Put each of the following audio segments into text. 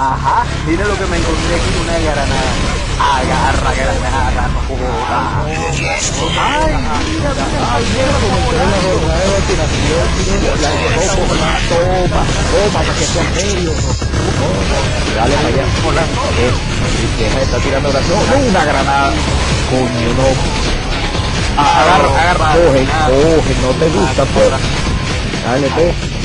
Ajá, mira lo que me encontré aquí, una granada. Agarra granada, no jodas. Ay, mira, mira, Toma, toma, para que sea serio. Dale para allá. Hola. Eh, deja de estar tirando oración. Una granada. Coño, no. Agarra, agarra. Coge, coge, no te gusta, pues. Dale, pues.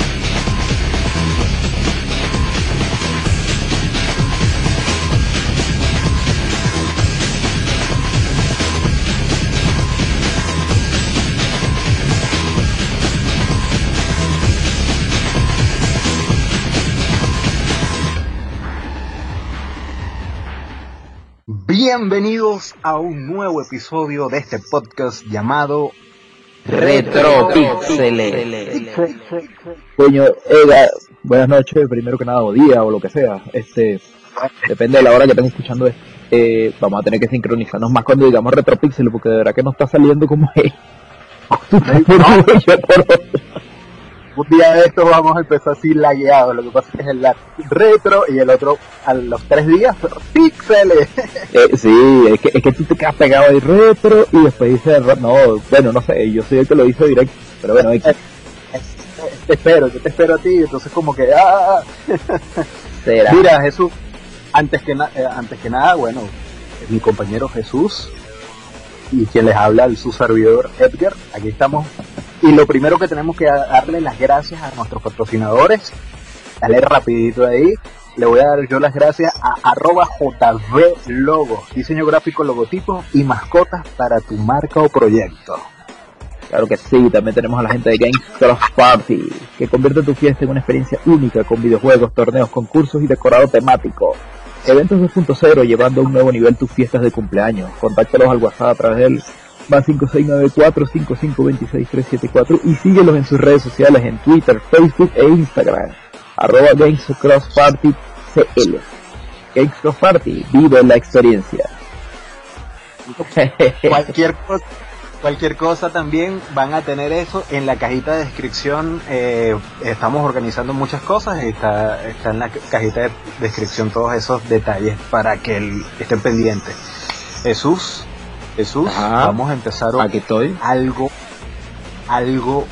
Bienvenidos a un nuevo episodio de este podcast llamado Retropixeles. Coño, Ega, buenas noches, primero que nada, o día, o lo que sea. Este, depende de la hora que estén escuchando esto. Eh, vamos a tener que sincronizarnos más cuando digamos retropixeles, porque de verdad que no está saliendo como es. Un día de estos vamos a empezar así lagueado, lo que pasa es que es el lag retro y el otro a los tres días píxeles. Eh, sí, es que, es que tú te quedas pegado ahí retro y después dices, no, bueno, no sé, yo soy el que lo hizo directo, pero bueno, X, te espero, yo te espero a ti, entonces como que ah. será. Mira, Jesús, antes que na- eh, antes que nada, bueno, mi compañero Jesús y quien les habla, el su servidor Edgar, aquí estamos. Y lo primero que tenemos que darle las gracias a nuestros patrocinadores, dale rapidito ahí, le voy a dar yo las gracias a arroba jvlogo, diseño gráfico, logotipo y mascotas para tu marca o proyecto. Claro que sí, también tenemos a la gente de Games Cross Party, que convierte tu fiesta en una experiencia única con videojuegos, torneos, concursos y decorado temático. Eventos 2.0 llevando a un nuevo nivel tus fiestas de cumpleaños. Contáctalos al WhatsApp a través del más 5694-5526-374 y síguelos en sus redes sociales en Twitter, Facebook e Instagram. Arroba Games Cross Party CL. Games Cross Party, vive la experiencia. cualquier cosa cualquier cosa también van a tener eso en la cajita de descripción eh, estamos organizando muchas cosas está, está en la cajita de descripción todos esos detalles para que el- estén pendientes Jesús Jesús Ajá. vamos a empezar Aquí estoy. algo algo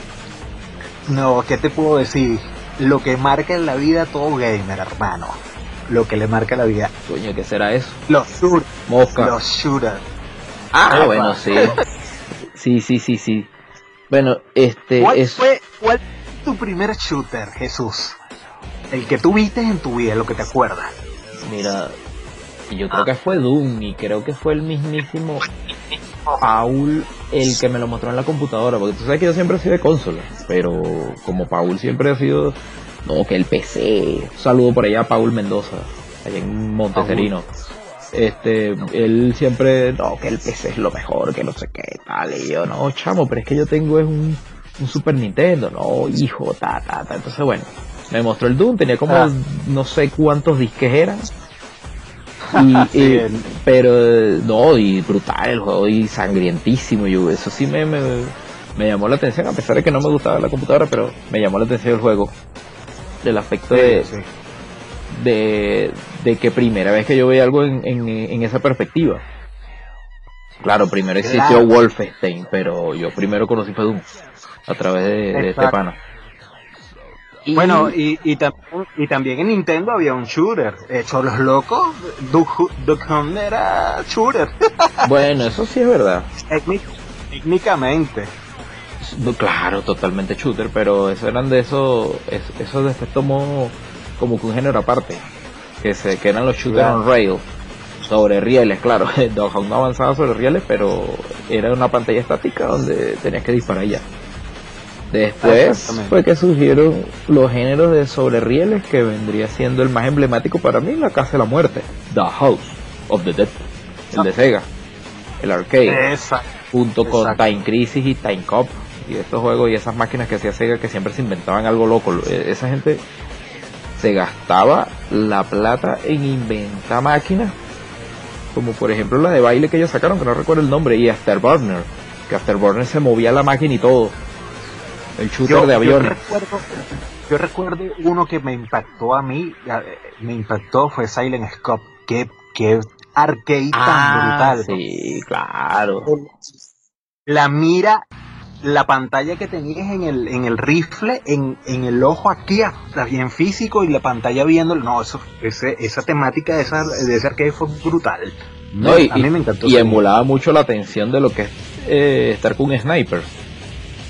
no qué te puedo decir lo que marca en la vida a todo gamer hermano lo que le marca la vida Coño, ¿qué será eso? los shooters Mosca. los shooters Ah, Epa. bueno, sí. Sí, sí, sí, sí. Bueno, este ¿Cuál es fue cuál fue tu primer shooter, Jesús? El que tú viste en tu vida, lo que te acuerdas. mira, yo creo que fue Doom y creo que fue el mismísimo Paul el que me lo mostró en la computadora, porque tú sabes que yo siempre he sido de consola, pero como Paul siempre ha sido no, que el PC. Un saludo por allá a Paul Mendoza, allá en Monteserino. Este, él siempre, no, que el PC es lo mejor, que no sé qué, tal, y yo, no, chamo, pero es que yo tengo es un, un Super Nintendo, no, hijo, ta, ta, ta, entonces bueno, me mostró el Doom, tenía como Ah. no sé cuántos disques eran, y, el- pero eh, no, y brutal el juego, y sangrientísimo, yo, eso sí me, me, me llamó la atención, a pesar de que no me gustaba la computadora, pero me llamó la atención el juego, el aspecto de, sí, sí. de, de que primera vez que yo veía algo en, en, en esa perspectiva. Claro, primero existió Claro. Wolfenstein, pero yo primero conocí Doom a través de, de este pana. Y- Bueno, y, y, tam- y también en Nintendo había un shooter. Hecho los locos, Duck, Hunt era shooter. bueno, eso sí es verdad. Técnic- Técnicamente. Claro, totalmente shooter, pero eso eran de esos, es- esos después tomó como que un género aparte, que se que eran los shooters on rail, sobre rieles, claro, Dog no avanzaba sobre rieles, pero era una pantalla estática donde tenías que disparar ya. Después fue que surgieron los géneros de sobre rieles que vendría siendo el más emblemático para mí, la Casa de la Muerte, The House of the Dead, el de Sega, el arcade junto con Exacto. Time Crisis y Time Cop y estos juegos y esas máquinas que hacía Sega que siempre se inventaban algo loco. Eh, Esa gente se gastaba la plata en inventar máquinas, como por ejemplo la de baile que ellos sacaron, que no recuerdo el nombre, y Afterburner, que Afterburner se movía la máquina y todo. El shooter de aviones. Yo recuerdo, uno que me impactó a mí, me impactó fue Silent Scope. Qué, qué arcade tan ah, brutal. Sí, claro. La mira la pantalla que tenías en el, en el rifle, en, en el ojo aquí, bien físico, y la pantalla viendo, no, eso, ese, esa temática de, esa, de ese arcade fue brutal. No, y, a mí me encantó. Y emulaba mucho la atención de lo que es eh, estar con un sniper. O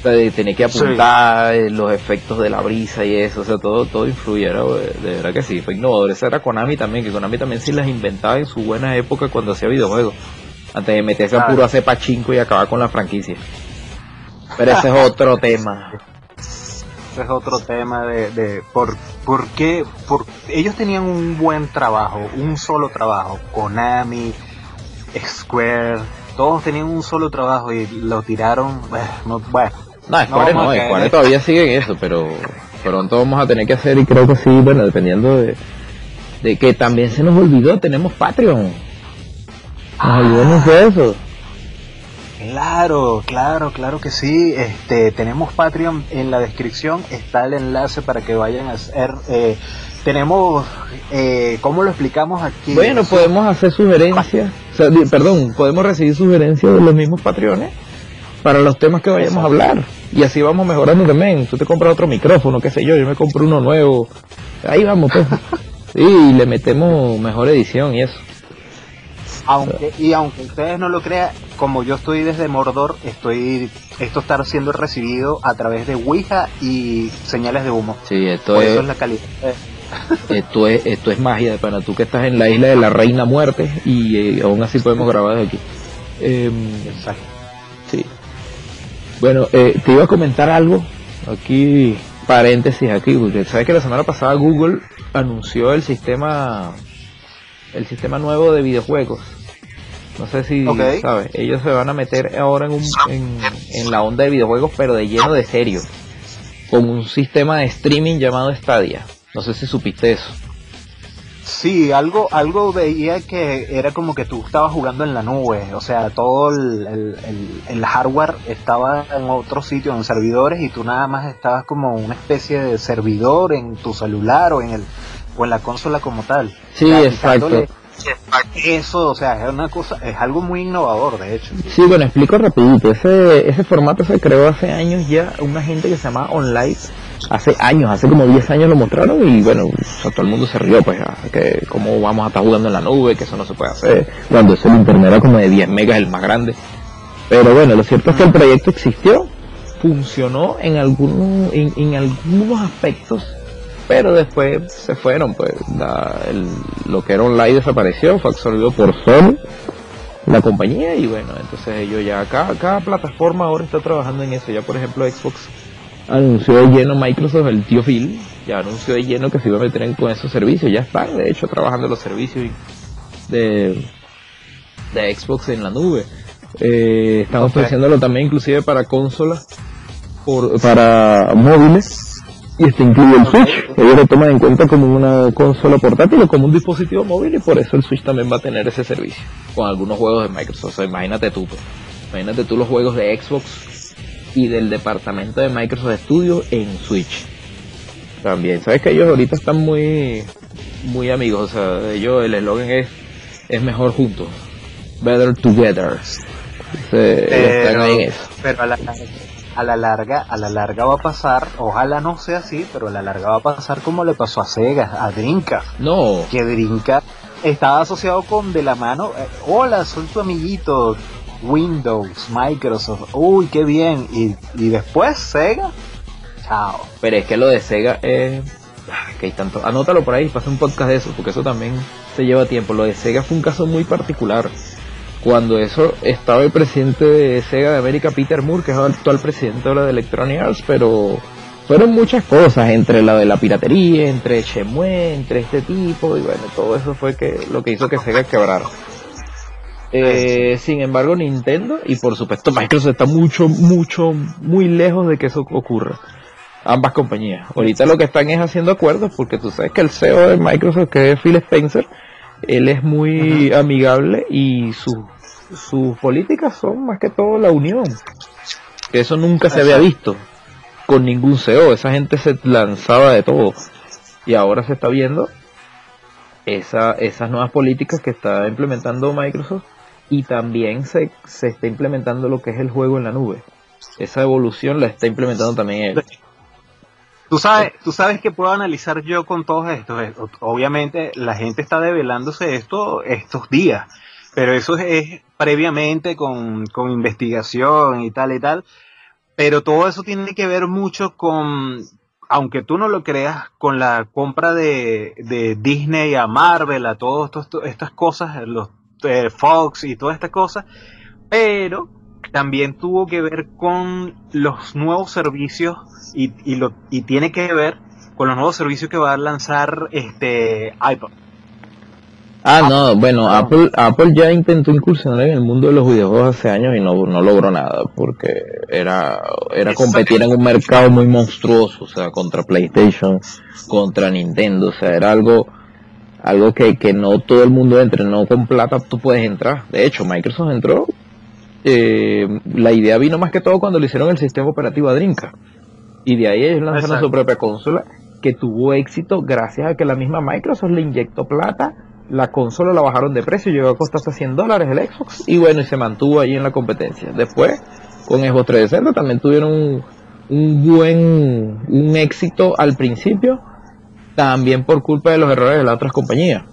sea, tener que apuntar eh, los efectos de la brisa y eso, o sea, todo, todo influyera, de verdad que sí, fue innovador. Esa era Konami también, que Konami también sí las inventaba en su buena época cuando hacía videojuegos. Antes de meterse a puro hacer pachinko y acabar con la franquicia. Pero ese es otro tema. Ese es otro tema de, de por, por qué, por, ellos tenían un buen trabajo, un solo trabajo, Konami, Square, todos tenían un solo trabajo y lo tiraron, bueno, no, bueno. No, Square no, Square todavía sigue en eso, pero pronto vamos a tener que hacer y creo que sí, bueno, dependiendo de, de que también se nos olvidó, tenemos Patreon. Nos olvidamos de eso. Claro, claro, claro que sí. Este, tenemos Patreon en la descripción, está el enlace para que vayan a hacer. Eh, tenemos, eh, ¿cómo lo explicamos aquí? Bueno, podemos hacer sugerencias, perdón, podemos recibir sugerencias de los mismos Patreones para los temas que vayamos a hablar. Y así vamos mejorando también. Tú te compras otro micrófono, qué sé yo, yo me compro uno nuevo. Ahí vamos, pues. y le metemos mejor edición y eso aunque y aunque ustedes no lo crean, como yo estoy desde Mordor, estoy esto está siendo recibido a través de Ouija y señales de humo. Sí, esto es, eso es la calidad. Esto es esto es magia para tú que estás en la isla de la Reina Muerte y eh, aún así podemos grabar desde aquí. Em, Exacto. Sí. Bueno, eh, te iba a comentar algo aquí paréntesis aquí, porque sabes que la semana pasada Google anunció el sistema el sistema nuevo de videojuegos. No sé si sabes, ellos se van a meter ahora en, un, en, la onda de videojuegos, pero de lleno de serio, con un sistema de streaming llamado Stadia. No sé si supiste eso. Sí, algo, algo veía que era como que tú estabas jugando en la nube, o sea, todo el, el, el, hardware estaba en otro sitio, en servidores, y tú nada más estabas como una especie de servidor en tu celular o en el o en la consola como tal. Sí, exacto. Eso, o sea, es una cosa, es algo muy innovador, de hecho. Sí, bueno, explico rapidito. Ese, ese formato se creó hace años ya, una gente que se llama Online, hace años, hace como 10 años lo mostraron y bueno, todo el mundo se rió, pues, que cómo vamos a estar jugando en la nube, que eso no se puede hacer, cuando ese internet era como de 10 megas el más grande. Pero bueno, lo cierto es que el proyecto existió, funcionó en algunos, en, en algunos aspectos pero después se fueron, pues lo que era online desapareció, fue absorbido por Sony, la compañía, y bueno, entonces ellos ya, cada, cada plataforma ahora está trabajando en eso, ya por ejemplo Xbox anunció de lleno Microsoft, el tío Phil, ya anunció de lleno que se iba a meter en con esos servicios, ya están de hecho trabajando los servicios de, de Xbox en la nube. Eh, estamos okay. también inclusive para consolas, por, para móviles y este incluye el Switch. Ellos lo toman en cuenta como una consola portátil o como un dispositivo móvil y por eso el Switch también va a tener ese servicio con algunos juegos de Microsoft. imagínate tú, pues. imagínate tú los juegos de Xbox y del departamento de Microsoft Studio en Switch. También, sabes que ellos ahorita están muy muy amigos, o sea, ellos el eslogan es es mejor juntos, better together. están ahí en eso. Pero a la, a la larga, a la larga va a pasar, ojalá no sea así, pero a la larga va a pasar como le pasó a Sega, a Drinka. No. Que Drinka estaba asociado con de la mano, eh, hola, soy tu amiguito, Windows, Microsoft, uy, qué bien, y, y después Sega, chao. Pero es que lo de Sega es... que hay tanto, anótalo por ahí, pasa un podcast de eso, porque eso también se lleva tiempo. Lo de Sega fue un caso muy particular cuando eso estaba el presidente de Sega de América, Peter Moore, que es el actual presidente de Electronic Arts, pero fueron muchas cosas, entre la de la piratería, entre Shenmue, entre este tipo, y bueno, todo eso fue que lo que hizo que Sega quebrara. Eh, sin embargo, Nintendo y por supuesto Microsoft está mucho, mucho, muy lejos de que eso ocurra. Ambas compañías. Ahorita lo que están es haciendo acuerdos porque tú sabes que el CEO de Microsoft, que es Phil Spencer, él es muy amigable y sus sus políticas son más que todo la unión. Eso nunca se había visto. con ningún CEO, esa gente se lanzaba de todo. Y ahora se está viendo esa, esas nuevas políticas que está implementando Microsoft y también se, se está implementando lo que es el juego en la nube. Esa evolución la está implementando también él. Tú sabes, tú sabes que puedo analizar yo con todo esto. Obviamente la gente está develándose esto estos días, pero eso es, previamente con, con investigación y tal y tal. Pero todo eso tiene que ver mucho con, aunque tú no lo creas, con la compra de, de Disney a Marvel, a todas estas cosas, los eh, Fox y todas estas cosas, pero también tuvo que ver con los nuevos servicios y, y, lo, y tiene que ver con los nuevos servicios que va a lanzar este iPod. Ah, no, bueno, Apple, Apple ya intentó incursionar en el mundo de los videojuegos hace años y no, no logró nada, porque era, era competir en un mercado muy monstruoso, o sea, contra PlayStation, contra Nintendo, o sea, era algo, algo que, que no todo el mundo entre, no con plata tú puedes entrar. De hecho, Microsoft entró, eh, la idea vino más que todo cuando le hicieron el sistema operativo a Drinka. Y de ahí ellos lanzaron su propia consola, que tuvo éxito gracias a que la misma Microsoft le inyectó plata la consola la bajaron de precio, llegó a costar hasta 100 dólares el Xbox y bueno, y se mantuvo ahí en la competencia. Después, con Xbox 360 también tuvieron un, buen un éxito al principio, también por culpa de los errores de las otras compañías.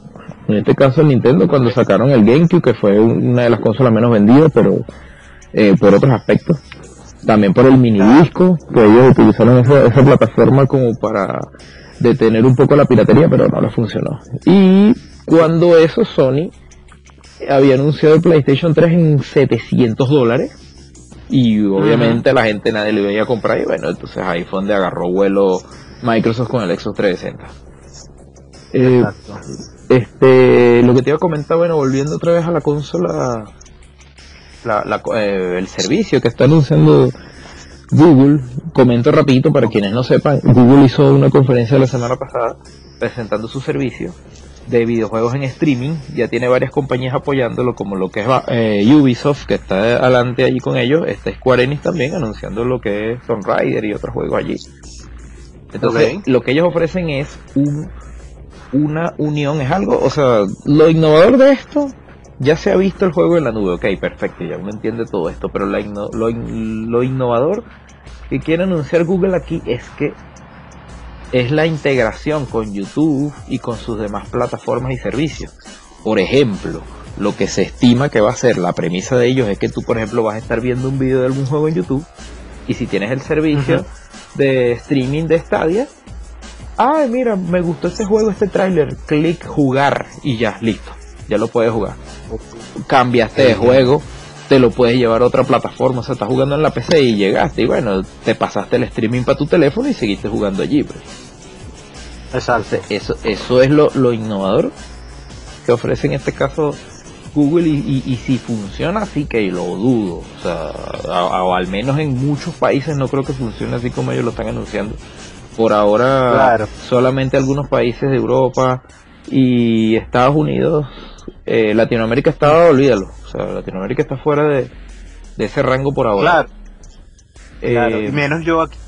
En este caso Nintendo cuando sacaron el GameCube, que fue una de las consolas menos vendidas, pero eh, por otros aspectos. También por el mini disco, que ellos utilizaron esa, esa plataforma como para detener un poco la piratería, pero no le funcionó. Y cuando eso Sony había anunciado el PlayStation 3 en 700 dólares y obviamente la gente nadie le iba a comprar y bueno, entonces ahí fue donde agarró vuelo Microsoft con el Xbox 360. Eh, este, lo que te iba a comentar, bueno, volviendo otra vez a la consola, eh, el servicio que está anunciando Google, comento rapidito para quienes no sepan, Google hizo una conferencia la semana pasada presentando su servicio de videojuegos en streaming. Ya tiene varias compañías apoyándolo, como lo que es eh, Ubisoft, que está adelante allí con ellos. Está Square Enix también anunciando lo que es Tomb Raider y otros juegos allí. Entonces, lo que ellos ofrecen es un, una unión, es algo, o sea, lo innovador de esto, ya se ha visto el juego en la nube, ok, perfecto, ya uno entiende todo esto, pero lo, lo innovador que quiere anunciar Google aquí es que es la integración con YouTube y con sus demás plataformas y servicios. Por ejemplo, lo que se estima que va a ser la premisa de ellos es que tú, por ejemplo, vas a estar viendo un video de algún juego en YouTube y si tienes el servicio de streaming de Stadia, ay, mira, me gustó este juego, este tráiler, clic jugar y ya, listo, ya lo puedes jugar. Cambiaste de juego, te lo puedes llevar a otra plataforma, o sea, estás jugando en la PC y llegaste y bueno, te pasaste el streaming para tu teléfono y seguiste jugando allí. Pues. Exacto. Eso, eso es lo, lo innovador que ofrece en este caso Google y, si funciona así que lo dudo, o sea, al menos en muchos países no creo que funcione así como ellos lo están anunciando. Por ahora solamente algunos países de Europa y Estados Unidos, eh, Latinoamérica está, olvídalo, o sea, Latinoamérica está fuera de, ese rango por ahora. Claro. Eh, menos yo aquí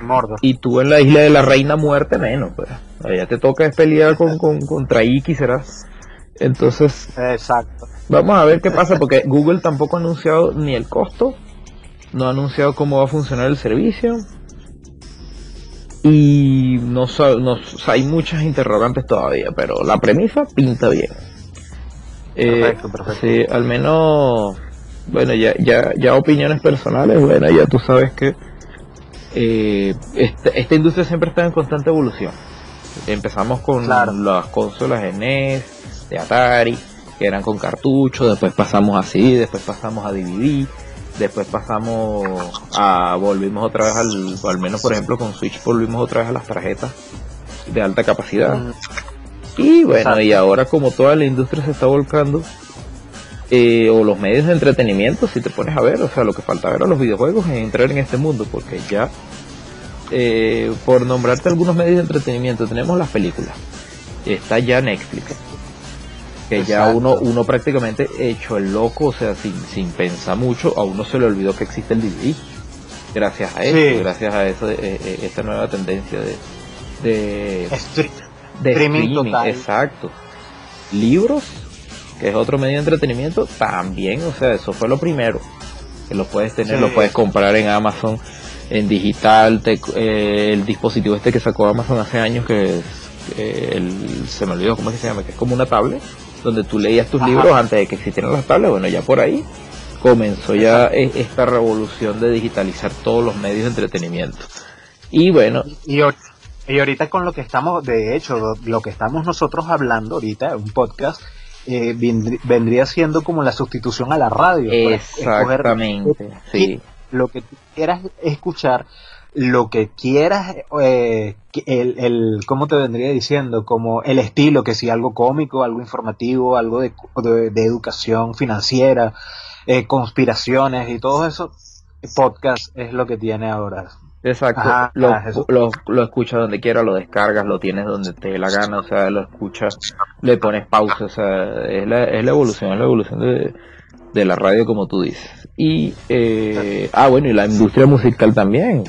mordo. Y tú en la isla de la reina muerte menos, pues. Allá te toca pelear con, con, contra Iki, serás. Entonces, Exacto. vamos a ver qué pasa, porque Google tampoco ha anunciado ni el costo, no ha anunciado cómo va a funcionar el servicio. Y no, no hay muchas interrogantes todavía, pero la premisa pinta bien. Eh, perfecto, perfecto. Sí, al menos, bueno, ya, ya, ya opiniones personales, bueno, ya tú sabes que eh, esta, esta, industria siempre está en constante evolución. Empezamos con las consolas NES, de Atari, que eran con cartucho, después pasamos así, después pasamos a DVD, después pasamos a, volvimos otra vez al, al menos por ejemplo con Switch volvimos otra vez a las tarjetas de alta capacidad. Mm. Y bueno, y ahora como toda la industria se está volcando, eh, o los medios de entretenimiento, si te pones a ver, o sea, lo que falta ver a los videojuegos es entrar en este mundo, porque ya, eh, por nombrarte algunos medios de entretenimiento, tenemos las películas, está ya Netflix, que ya uno, uno prácticamente hecho el loco, o sea, sin, sin pensar mucho, a uno se le olvidó que existe el DVD. Gracias a eso, gracias a eso, eh, esta nueva tendencia de, de, streaming, exacto. Libros, que es otro medio de entretenimiento, también, o sea, eso fue lo primero. Que lo puedes tener, lo puedes comprar en Amazon, en digital, eh, el dispositivo este que sacó Amazon hace años, que el, se me olvidó cómo es que se llama, que es como una tablet, donde tú leías tus libros antes de que existieran las tablets, bueno, ya por ahí comenzó ya esta revolución de digitalizar todos los medios de entretenimiento. Y bueno. Y, y ahorita con lo que estamos, de hecho, lo, que estamos nosotros hablando ahorita, un podcast, eh, vendría siendo como la sustitución a la radio. Exactamente, sí. Lo que quieras escuchar, lo que quieras, eh, el, el, ¿cómo te vendría diciendo? Como el estilo, que si algo cómico, algo informativo, algo de, de, educación financiera, eh, conspiraciones y todo eso, podcast es lo que tiene ahora. Exacto, lo, lo, lo, escuchas donde quiera, lo descargas, lo tienes donde te dé la gana, o sea, lo escuchas, le pones pausa, o sea, es la, es la evolución, es la evolución de, de la radio como tú dices. Y, eh, ah, bueno, y la industria musical también,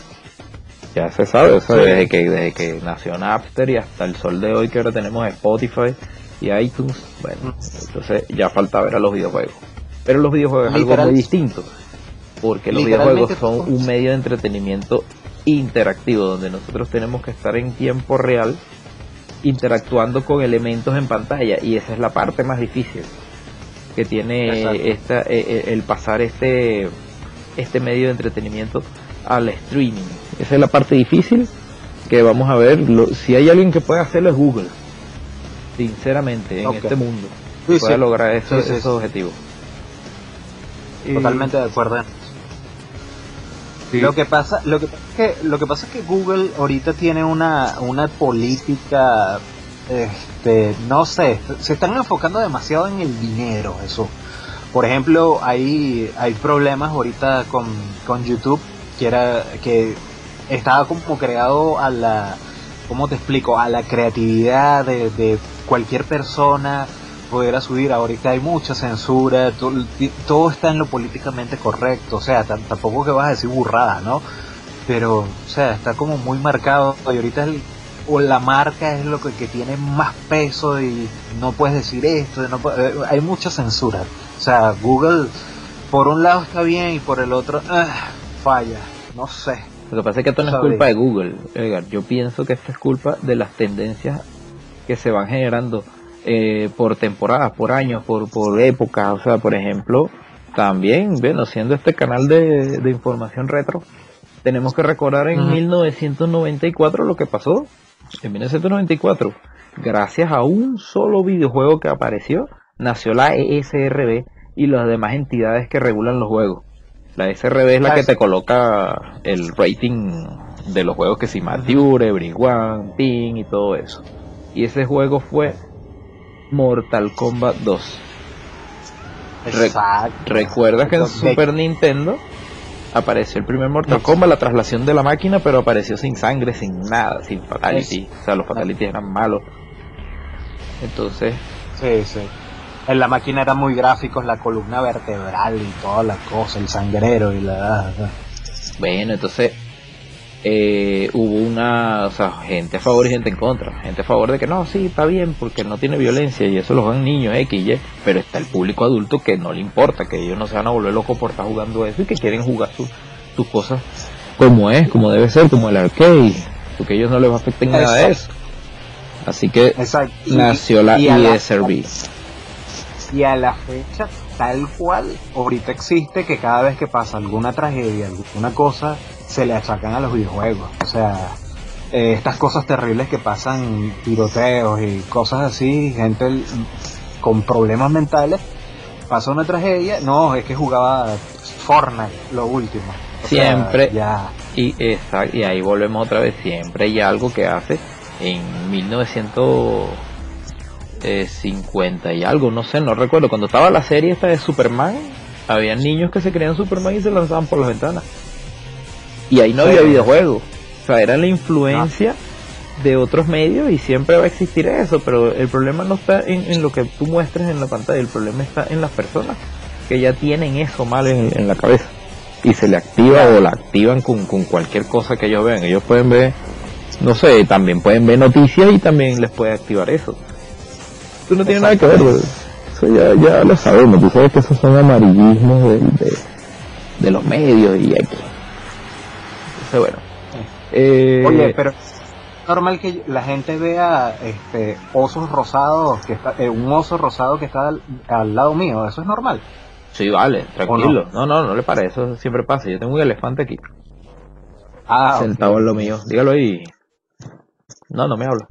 ya se sabe, o sea, desde, que, desde que nació Napster y hasta el sol de hoy que ahora tenemos Spotify y iTunes, bueno, entonces ya falta ver a los videojuegos. Pero los videojuegos es algo muy distinto, porque los videojuegos son un medio de entretenimiento interactivo, donde nosotros tenemos que estar en tiempo real interactuando con elementos en pantalla y esa es la parte más difícil que tiene esta, eh, eh, el pasar este, este medio de entretenimiento al streaming. Esa es la parte difícil que vamos a ver. si hay alguien que pueda hacerlo es Google, sinceramente, en este mundo. puede lograr esos objetivos. Totalmente de acuerdo. Lo que pasa, lo que que lo que pasa es que Google ahorita tiene una una política este, no sé, se están enfocando demasiado en el dinero, eso. Por ejemplo, hay hay problemas ahorita con, con YouTube que era que estaba como creado a la ¿cómo te explico? a la creatividad de, de cualquier persona poder subir. Ahorita hay mucha censura, todo, está en lo políticamente correcto, o sea, tampoco que vas a decir burrada, ¿no? Pero, o sea, está como muy marcado y ahorita o la marca es lo que, tiene más peso y no puedes decir esto, no eh, hay mucha censura. O sea, Google por un lado está bien y por el otro ah, falla, no sé. Lo que pasa es que esto no es culpa de Google, Edgar. Yo pienso que esto es culpa de las tendencias que se van generando eh, por temporadas, por años, por, por épocas. O sea, por ejemplo, también, bueno, siendo este canal de, de información retro, tenemos que recordar en 1994 lo que pasó. En 1994, gracias a un solo videojuego que apareció, nació la ESRB y las demás entidades que regulan los juegos. La ESRB es la que te coloca el rating de los juegos que si Mature, Everyone, Ping y todo eso. Y ese juego fue Mortal Kombat 2. Exacto. Recuerda que en Super Nintendo apareció el primer Mortal Kombat, la traslación de la máquina, pero apareció sin sangre, sin nada, sin fatality. O sea, los fatalities eran malos. Entonces. Sí, sí. En la máquina eran muy gráficos, la columna vertebral y toda la cosa, el sangrero y la. Bueno, entonces eh, hubo una, o sea, gente a favor y gente en contra. Gente a favor de que no, sí, está bien, porque no tiene violencia y eso lo van niños X y Y, pero está el público adulto que no le importa, que ellos no se van a volver locos por estar jugando eso y que quieren jugar sus cosas como es, como debe ser, como el arcade, porque a ellos no les va a afectar nada de eso. Así que nació la ESRB. Y a la fecha, tal cual, ahorita existe que cada vez que pasa alguna tragedia, alguna cosa, se le achacan a los videojuegos. O sea, eh, estas cosas terribles que pasan, tiroteos y cosas así, gente con problemas mentales, pasa una tragedia, no, es que jugaba Fortnite, lo último. siempre, ya. Y, y ahí volvemos otra vez, siempre hay algo que hace en 1950 y algo, no sé, no recuerdo, cuando estaba la serie esta de Superman, había niños que se creían Superman y se lanzaban por las ventanas. Y ahí no había videojuegos. O sea, era la influencia de otros medios y siempre va a existir eso, pero el problema no está en, lo que tú muestres en la pantalla, el problema está en las personas que ya tienen eso mal en, la cabeza. y se le activa o la activan con, con cualquier cosa que ellos vean. Ellos pueden ver, no sé, también pueden ver noticias y también les puede activar eso. No tiene nada que ver, eso ya, ya lo sabemos, tú sabes que esos son amarillismos de, de, los medios y aquí. Entonces, bueno. Eh, Oye, pero normal que la gente vea este osos rosados que está eh, un oso rosado que está al, lado mío. Eso es normal. Sí vale tranquilo. No? no? no le parece eso siempre pasa. Yo tengo un elefante aquí. Ah, sentado en lo mío. Dígalo ahí. No no me habla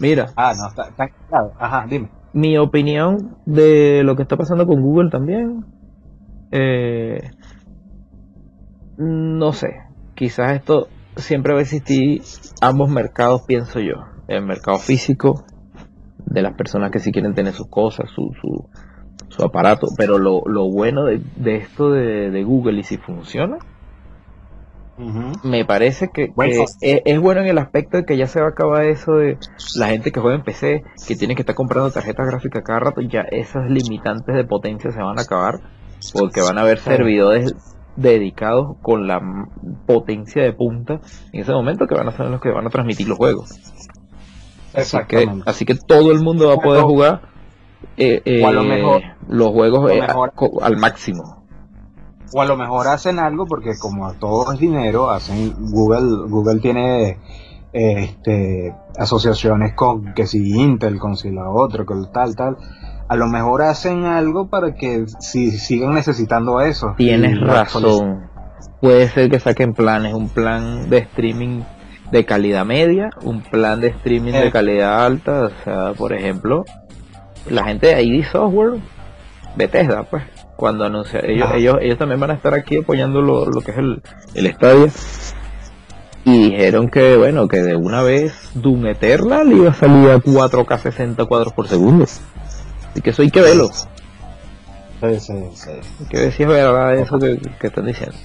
mira ah no está, está claro. ajá dime mi opinión de lo que está pasando con Google también eh, no sé quizás esto siempre va a existir ambos mercados, pienso yo. El mercado físico, de las personas que sí quieren tener sus cosas, su, su, su aparato. Pero lo, lo bueno de, de esto de, de, Google y si funciona, me parece que, es, bueno en el aspecto de que ya se va a acabar eso de la gente que juega en PC, que tiene que estar comprando tarjetas gráficas cada rato, ya esas limitantes de potencia se van a acabar, porque van a haber servidores dedicados con la potencia de punta en ese momento que van a ser los que van a transmitir los juegos. Así que, así que todo el mundo va a poder jugar eh, eh, los juegos eh, al máximo. O a lo mejor hacen algo porque como todo es dinero, hacen Google, Google tiene este asociaciones con que si Intel, con si la otra, con tal, tal a lo mejor hacen algo para que si sigan necesitando eso. Tienes razón. Puede ser que saquen planes, un plan de streaming de calidad media, un plan de streaming de eh. calidad alta, o sea, por ejemplo, la gente de ID Software, Bethesda, pues, cuando anuncia, ellos, ah. ellos, ellos también van a estar aquí apoyando lo, lo que es el, el estadio. Y dijeron que, bueno, que de una vez Doom Eternal iba a salir a 4K 60 cuadros por segundo. Así que eso hay que verlo. Sí, sí, sí. Hay que ver si es verdad eso que, están diciendo.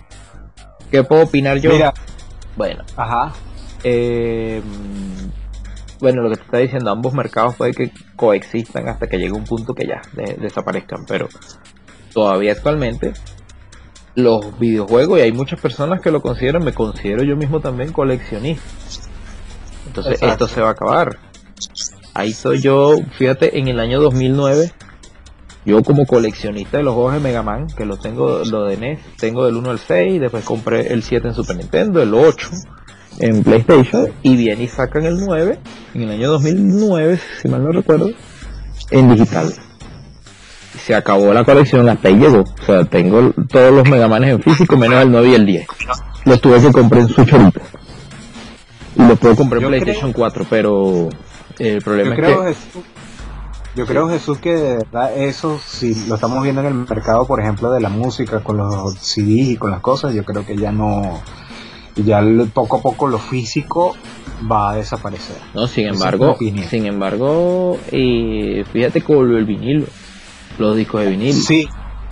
¿Qué puedo opinar yo? Mira. Bueno. Ajá. Eh, bueno, lo que te está diciendo, ambos mercados puede que coexistan hasta que llegue un punto que ya desaparezcan, pero todavía actualmente los videojuegos, y hay muchas personas que lo consideran, me considero yo mismo también coleccionista. Entonces esto se va a acabar. Ahí soy yo, fíjate, en el año 2009, yo como coleccionista de los juegos de Mega Man, que lo tengo, lo de NES, tengo del 1 al 6, después compré el 7 en Super Nintendo, el 8 en PlayStation, y viene y sacan el 9, en el año 2009, si mal no recuerdo, en digital. Se acabó la colección, hasta ahí llegó. O sea, tengo todos los Mega Manes en físico, menos el 9 y el 10. Los tuve que comprar en Switch ahorita. Y los puedo comprar en PlayStation 4, pero el problema yo creo, Jesús, yo creo, Jesús, que de verdad eso, si lo estamos viendo en el mercado, por ejemplo, de la música, con los CDs y con las cosas, yo creo que ya no, ya poco a poco lo físico va a desaparecer. No, sin embargo, sin embargo, y fíjate con el vinilo, los discos de vinilo. Sí.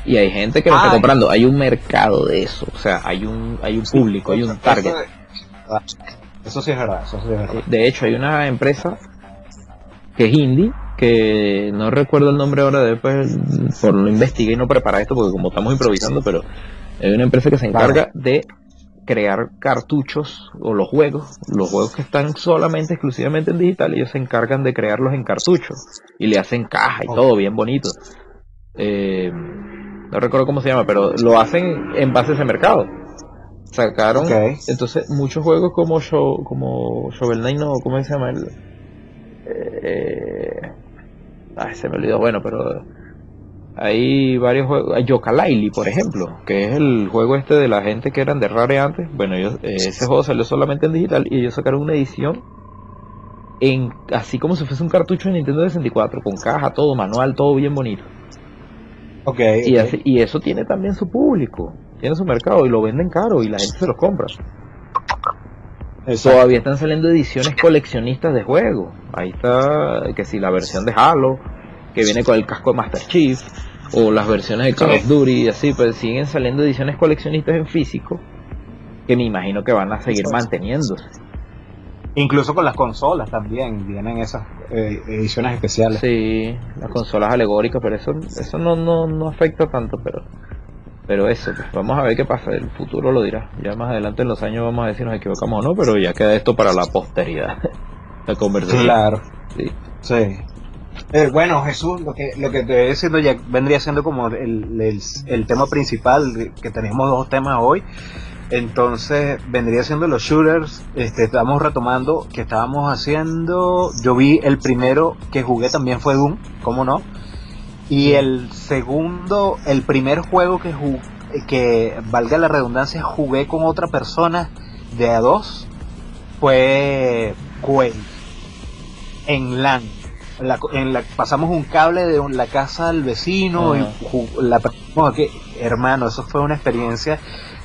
Y hay gente que lo está comprando, hay un mercado de eso, o sea, hay un, hay un público, hay un target. Eso, sí es verdad, eso sí es verdad. De hecho, hay una empresa que es indie, que no recuerdo el nombre ahora, después por lo investigué y no preparé esto porque como estamos improvisando, pero hay una empresa que se encarga de crear cartuchos o los juegos, los juegos que están solamente exclusivamente en digital, ellos se encargan de crearlos en cartuchos y le hacen caja y todo bien bonito. Eh, no recuerdo cómo se llama, pero lo hacen en base a ese mercado. Sacaron entonces muchos juegos como Show, como Shovel Knight, no, ¿cómo se llama? El, eh, ay, se me olvidó, bueno, pero hay varios juegos. Hay Yooka-Laylee, por ejemplo, que es el juego este de la gente que eran de Rare antes. Bueno, ellos, eh, ese juego salió solamente en digital y ellos sacaron una edición en así como si fuese un cartucho de Nintendo 64, con caja, todo manual, todo bien bonito. Okay, y, y eso tiene también su público, tiene su mercado y lo venden caro y la gente se los compra. Todavía están saliendo ediciones coleccionistas de juegos. Ahí está, que si la versión de Halo, que viene con el casco de Master Chief, o las versiones de Call of Duty, y así, pues siguen saliendo ediciones coleccionistas en físico, que me imagino que van a seguir manteniéndose. Incluso con las consolas también vienen esas eh, ediciones especiales. Sí, las consolas alegóricas, pero eso eso no, no, no afecta tanto, pero Pero eso, pues vamos a ver qué pasa, el futuro lo dirá. Ya más adelante en los años vamos a ver si nos equivocamos o no, pero ya queda esto para la posteridad. la conversación. Claro. Sí. sí. Eh, bueno, Jesús, lo que, lo que te estoy diciendo ya vendría siendo como el, el, el tema principal, que tenemos dos temas hoy. Entonces vendría siendo los shooters. Este, estamos retomando que estábamos haciendo. Yo vi el primero que jugué también fue Doom, ¿cómo no? Y el segundo, el primer juego que jugué, que valga la redundancia, jugué con otra persona de a dos fue Quake en LAN. en la, pasamos un cable de la casa al vecino y la que hermano, eso fue una experiencia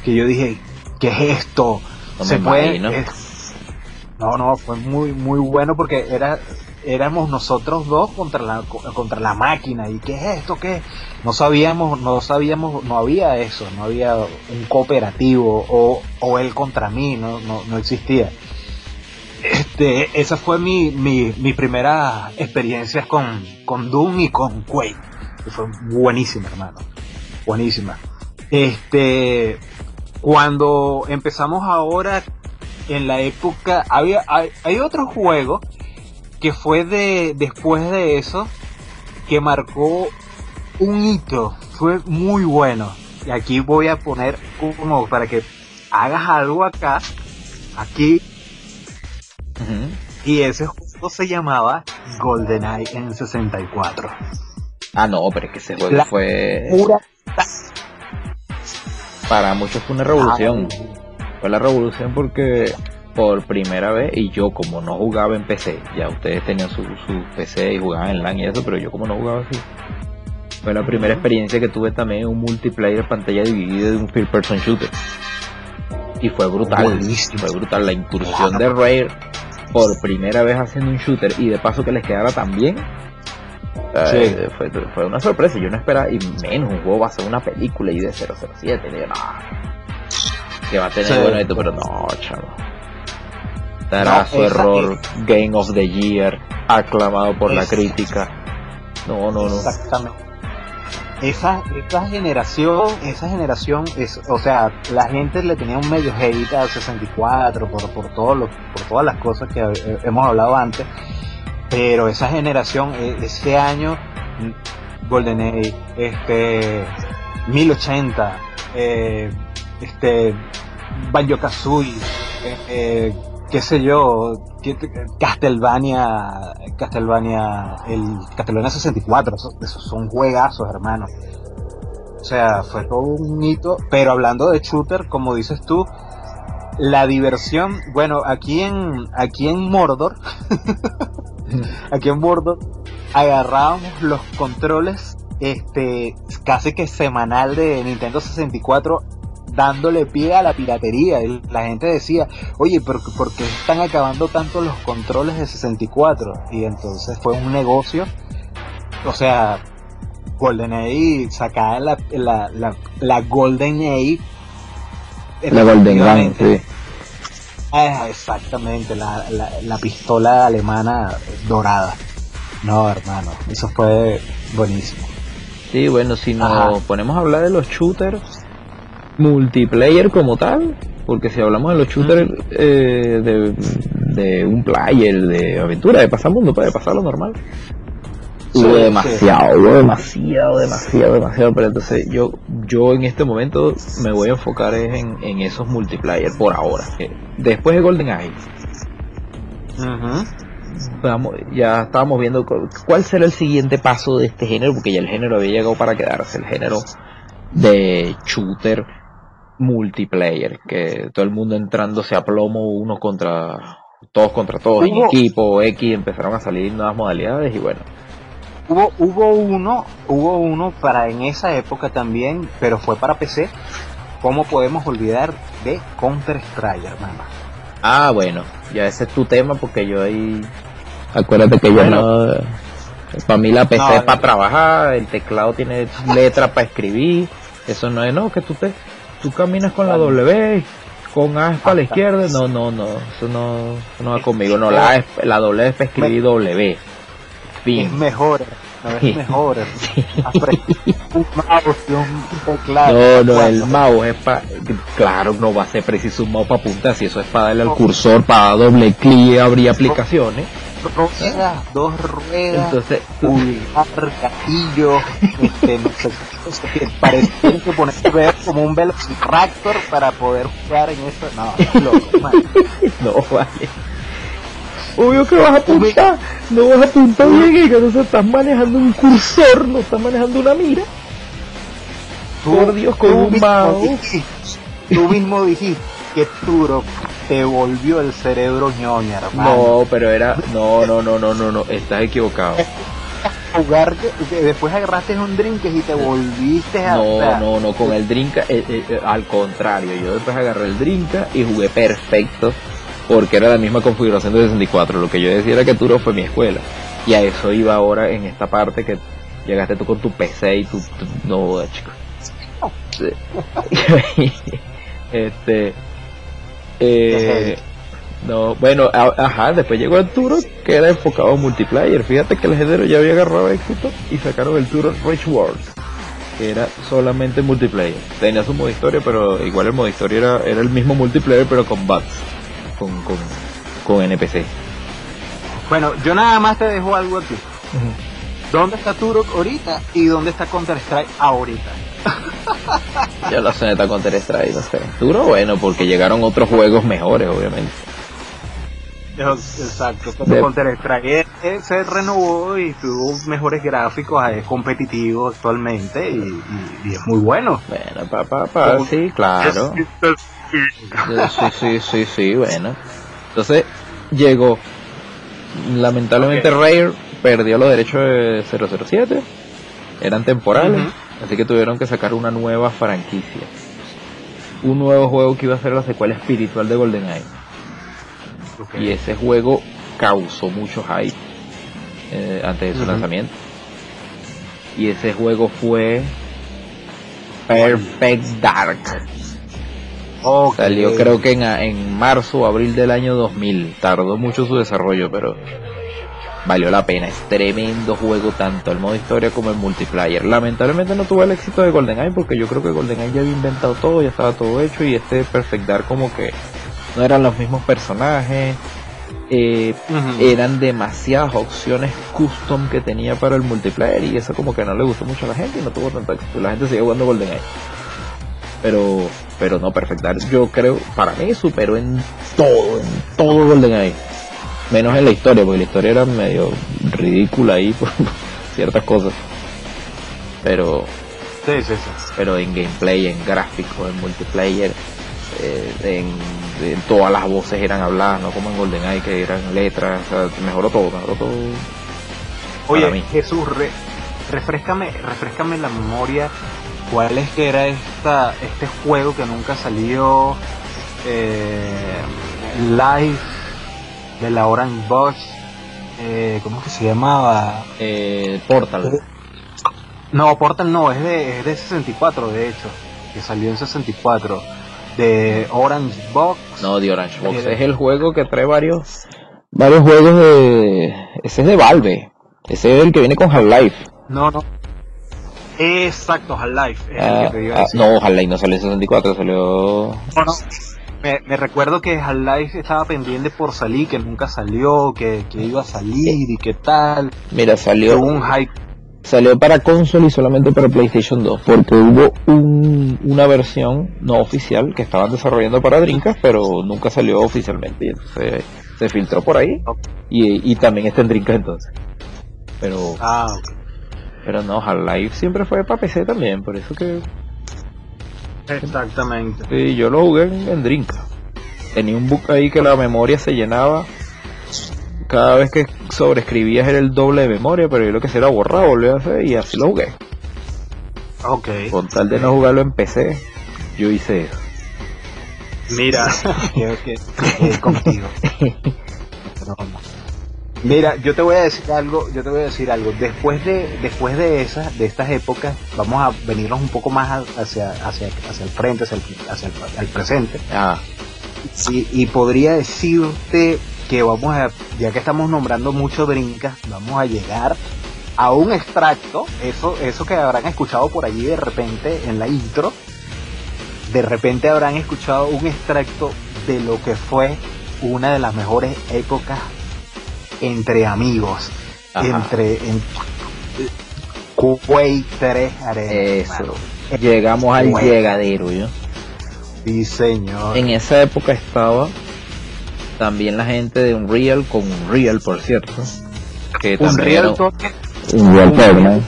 que yo dije, ¿qué es esto? No Se puede. no, no, fue muy, muy bueno porque era éramos nosotros dos contra la contra la máquina. Y qué es esto qué no sabíamos no sabíamos no había eso no había un cooperativo o, o él contra mí no, no, no existía. Este esa fue mi, mi, mi primera experiencia con con Doom y con Quake. Que fue buenísima hermano. Buenísima. Este cuando empezamos ahora en la época había hay, hay otro juego que fue de después de eso que marcó un hito. Fue muy bueno. Y aquí voy a poner como para que hagas algo acá aquí. Y ese juego se llamaba GoldenEye en 64 ah no pero es que ese juego fue para muchos fue una revolución. Ah, fue la revolución porque por primera vez, y yo como no jugaba en PC, ya ustedes tenían su, su PC y jugaban en LAN y eso, pero yo como no jugaba así, fue la primera experiencia que tuve también un multiplayer pantalla dividida de un first person shooter. Y fue brutal, fue brutal la incursión de Rare por primera vez haciendo un shooter y de paso que les quedara tan bien eh, fue, una sorpresa, yo no esperaba, y menos un juego va a ser una película y de 007, digo, no, que va a tener bueno esto, pero no, chavo. Será su error, Game of the Year, aclamado por la crítica. No, no, no. Exactamente. Esa, esa generación, esa generación, es, o sea, la gente le tenía un medio hate al 64 por, por, todo por todas las cosas que hemos hablado antes pero esa generación, e, ese año, GoldenEye, este, 1080, eh, este, Banjo Kazooie, eh, eh, qué sé yo, Castlevania, Castlevania, el Castlevania 64, esos, son juegazos, hermano. O sea, fue todo un hito, pero hablando de shooter, como dices tú, la diversión, bueno, aquí en aquí en Mordor aquí en bordo, agarrábamos los controles este casi que semanal de Nintendo 64 dándole pie a la piratería. La gente decía, oye, ¿por, ¿por qué están acabando tanto los controles de 64? Y entonces fue un negocio. O sea, GoldenEye sacaba la, la, la, la GoldenEye. La Golden sí. Ah, exactamente, la, la, pistola alemana dorada. No, hermano, eso fue buenísimo. Sí, bueno, si nos ponemos a hablar de los shooters multiplayer como tal, porque si hablamos de los shooters eh, de, de, un player, de aventura, de pasar mundo, puede pasar lo normal, hubo demasiado, hubo demasiado, demasiado, demasiado, pero entonces yo, yo en este momento me voy a enfocar en, en esos multiplayer por ahora. después de Golden Eye, vamos, ya estábamos viendo cuál será el siguiente paso de este género, porque ya el género había llegado para quedarse, el género de shooter multiplayer, que todo el mundo entrándose a plomo uno contra todos contra todos en equipo X empezaron a salir nuevas modalidades y bueno Hubo, hubo uno, hubo uno para en esa época también, pero fue para PC. ¿Cómo podemos olvidar de Counter Strike, hermano? Ah, bueno, ya ese es tu tema porque yo ahí. Acuérdate que yo no. Para mí la PC es para trabajar, el teclado tiene letra para escribir. Eso no es, no, que tú te, tú caminas con la W, con A para la izquierda. No, no, no, eso no, no va conmigo. No, la, la W es para escribir W. Es mejor, es mejor. un mouse un teclado. No, no, el mouse es para. Claro, no va a ser preciso un mouse para apuntar, si eso es para darle al cursor, para doble clic, abrir aplicaciones. Ruedas, dos ruedas, Entonces, pulgar, gatillo, este, no sé, parece que poner como un velociraptor para poder jugar en eso. No, loco, no, vale. Obvio que vas a apuntar, no vas a apuntar bien no estás manejando un cursor, no estás manejando una mira. Por Dios, con un mouse. Tú mismo dijiste que Turo te volvió el cerebro ñoña, hermano. No, pero era. No, no, no, no, no, no, estás equivocado. Jugar, después agarraste un drink y te volviste a. No, no, no, con el drink, eh, eh, al contrario, yo después agarré el drink y jugué perfecto porque era la misma configuración de 64. Lo que yo decía era que Turo fue mi escuela. Y a eso iba ahora en esta parte que llegaste tú con tu PC y tu... no, chicos. este... Eh, no, bueno, ajá, después llegó el Turo que era enfocado en multiplayer. Fíjate que el género ya había agarrado éxito y sacaron el Turo Rich World, que era solamente multiplayer. Tenía su modo historia, pero igual el modo historia era, era el mismo multiplayer, pero con bots con, con, con NPC. Bueno, yo nada más te dejo algo aquí. ¿Dónde está Turok ahorita y dónde está Counter Strike ahorita? yo lo sé, está Counter Strike, no sé. Turok, bueno, porque llegaron otros juegos mejores, obviamente. Exacto, como Counter Strike se renovó y tuvo mejores gráficos, es competitivo actualmente y, es muy bueno. Bueno, papá, pa, sí, claro. Sí, sí, sí, sí, bueno. Entonces llegó. Lamentablemente Rare perdió los derechos de 007. Eran temporales. Así que tuvieron que sacar una nueva franquicia. Un nuevo juego que iba a ser la secuela espiritual de GoldenEye. Y ese juego causó mucho hype eh, antes de su lanzamiento. Y ese juego fue Perfect Dark. Salió creo que en, en marzo o abril del año 2000. Tardó mucho su desarrollo, pero valió la pena. Es tremendo juego, tanto el modo historia como el multiplayer. Lamentablemente no tuvo el éxito de GoldenEye porque yo creo que GoldenEye ya había inventado todo, ya estaba todo hecho y este Perfect Dark como que no eran los mismos personajes. Eh, eran demasiadas opciones custom que tenía para el multiplayer y eso como que no le gustó mucho a la gente y no tuvo tanto éxito. La gente sigue jugando GoldenEye. Pero pero no perfectar. Yo creo, para mí superó en todo, en todo GoldenEye. Menos en la historia, porque la historia era medio ridícula ahí por ciertas cosas. Pero, sí, sí, sí. pero en gameplay, en gráfico, en multiplayer, eh, en, todas las voces eran habladas, no como en GoldenEye que eran letras, o sea, mejoró todo, mejoró todo. Oye, Jesús, re, refrescame, refrescame la memoria cuál es que era esta este juego que nunca salió eh, live de la Orange Box eh, ¿cómo que se llamaba? Eh, Portal. No Portal no es de, es de 64 de hecho que salió en 64 de Orange Box. No de Orange Box. Es el juego que trae varios varios juegos de ese es de Valve ese es el que viene con Half-Life. No no Exacto, Half-Life. Ah, ah, no, Half-Life no salió en 64, salió. Bueno, me, recuerdo que Half-Life estaba pendiente por salir, que nunca salió, que, iba a salir y qué tal. Mira, salió. un hype. Salió para console y solamente para PlayStation 2, porque hubo una versión no oficial que estaban desarrollando para Dreamcast, pero nunca salió oficialmente. Y entonces se filtró por ahí. Y, también está en Dreamcast entonces. Pero. Ah, pero no, Half-Life siempre fue para PC también, por eso que. Exactamente. Sí, yo lo jugué en, en Tenía un book ahí que la memoria se llenaba. Cada vez que sobreescribías era el doble de memoria, pero yo lo que hacía era borrar, volver a hacer y así lo jugué. Ok. Con tal de no jugarlo en PC, yo hice eso. Mira, creo que, contigo. Mira, yo te voy a decir algo, yo te voy a decir algo. Después de, después de esas, de estas épocas, vamos a venirnos un poco más hacia, hacia, hacia el frente, hacia el, hacia el, presente. Ah. Y, y, podría decirte que vamos a, ya que estamos nombrando mucho brincas, vamos a llegar a un extracto, eso, eso que habrán escuchado por allí de repente en la intro, de repente habrán escuchado un extracto de lo que fue una de las mejores épocas entre amigos, entre en, Quake 3 Arena. Eso. Llegamos al llegadero, ¿yo? Sí, señor. En esa época estaba también la gente de Unreal, con Unreal, por cierto. Que Unreal, Unreal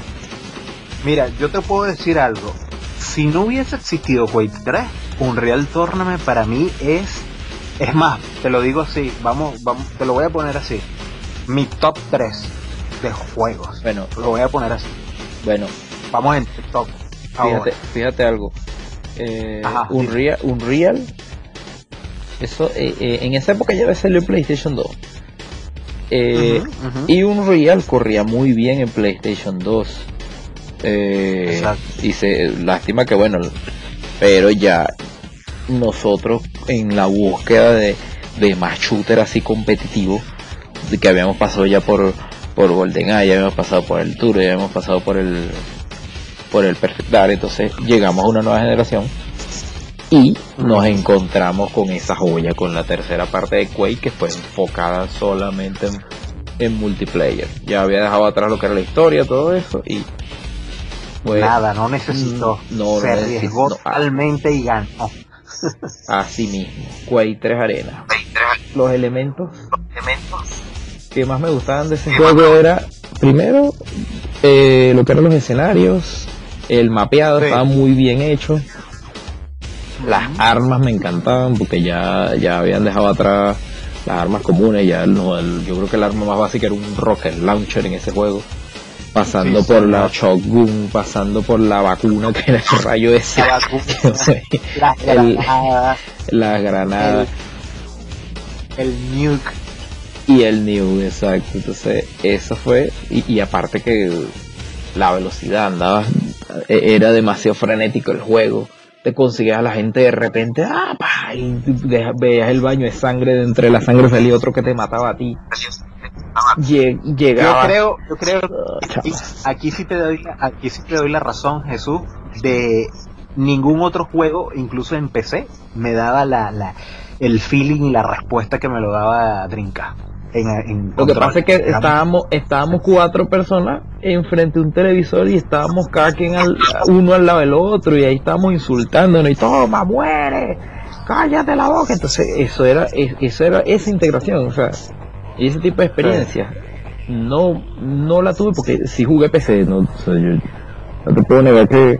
Mira, yo te puedo decir algo. Si no hubiese existido Quake 3, Unreal Tournament para mí es es más, te lo digo así, vamos, vamos, te lo voy a poner así. Mi top 3 de juegos. Bueno, lo voy a poner así. Bueno, vamos en TikTok. Fíjate, fíjate algo. Eh, Unreal, Unreal, eso, eh, eh, en esa época ya había salido PlayStation 2. Eh, Y Unreal corría muy bien en PlayStation 2. Eh, y se lástima que bueno, pero ya nosotros en la búsqueda de, de más shooter así competitivo, que habíamos pasado ya por, por GoldenEye, ya habíamos pasado por el Tour, ya habíamos pasado por el por el Perfect Dark, entonces llegamos a una nueva generación y nos encontramos con esa joya, con la tercera parte de Quake que fue enfocada solamente en, multiplayer. Ya había dejado atrás lo que era la historia, todo eso y pues, nada, no necesitó. No, se arriesgó totalmente y ganó. Así mismo, Quake 3 Arena. Los elementos, que más me gustaban de ese juego era, primero, eh, lo que eran los escenarios, el mapeado estaba muy bien hecho. Las armas me encantaban porque ya, ya habían dejado atrás las armas comunes. Ya yo creo que el arma más básica era un rocket launcher en ese juego pasando por la shotgun, pasando por la vacuna que era el rayo ese. La vacuna, las granadas. El, nuke. Y el nuke, exacto. Entonces, eso fue. Y, aparte que la velocidad andaba. E, era demasiado frenético el juego. Te conseguías a la gente de repente, ah, y veías el baño de sangre, de entre la sangre salía otro que te mataba a ti llegaba. Yo creo, yo creo aquí, sí te doy, aquí sí te doy la razón, Jesús, de ningún otro juego, incluso en PC, me daba la, la el feeling y la respuesta que me lo daba Drinka. En, lo que pasa es que estábamos estábamos cuatro personas enfrente de un televisor y estábamos cada quien al, uno al lado del otro y ahí estábamos insultándonos y toma muere cállate la boca entonces eso era eso era esa integración o sea y ese tipo de experiencia. No, no la tuve porque si jugué PC, no, no te puedo negar que,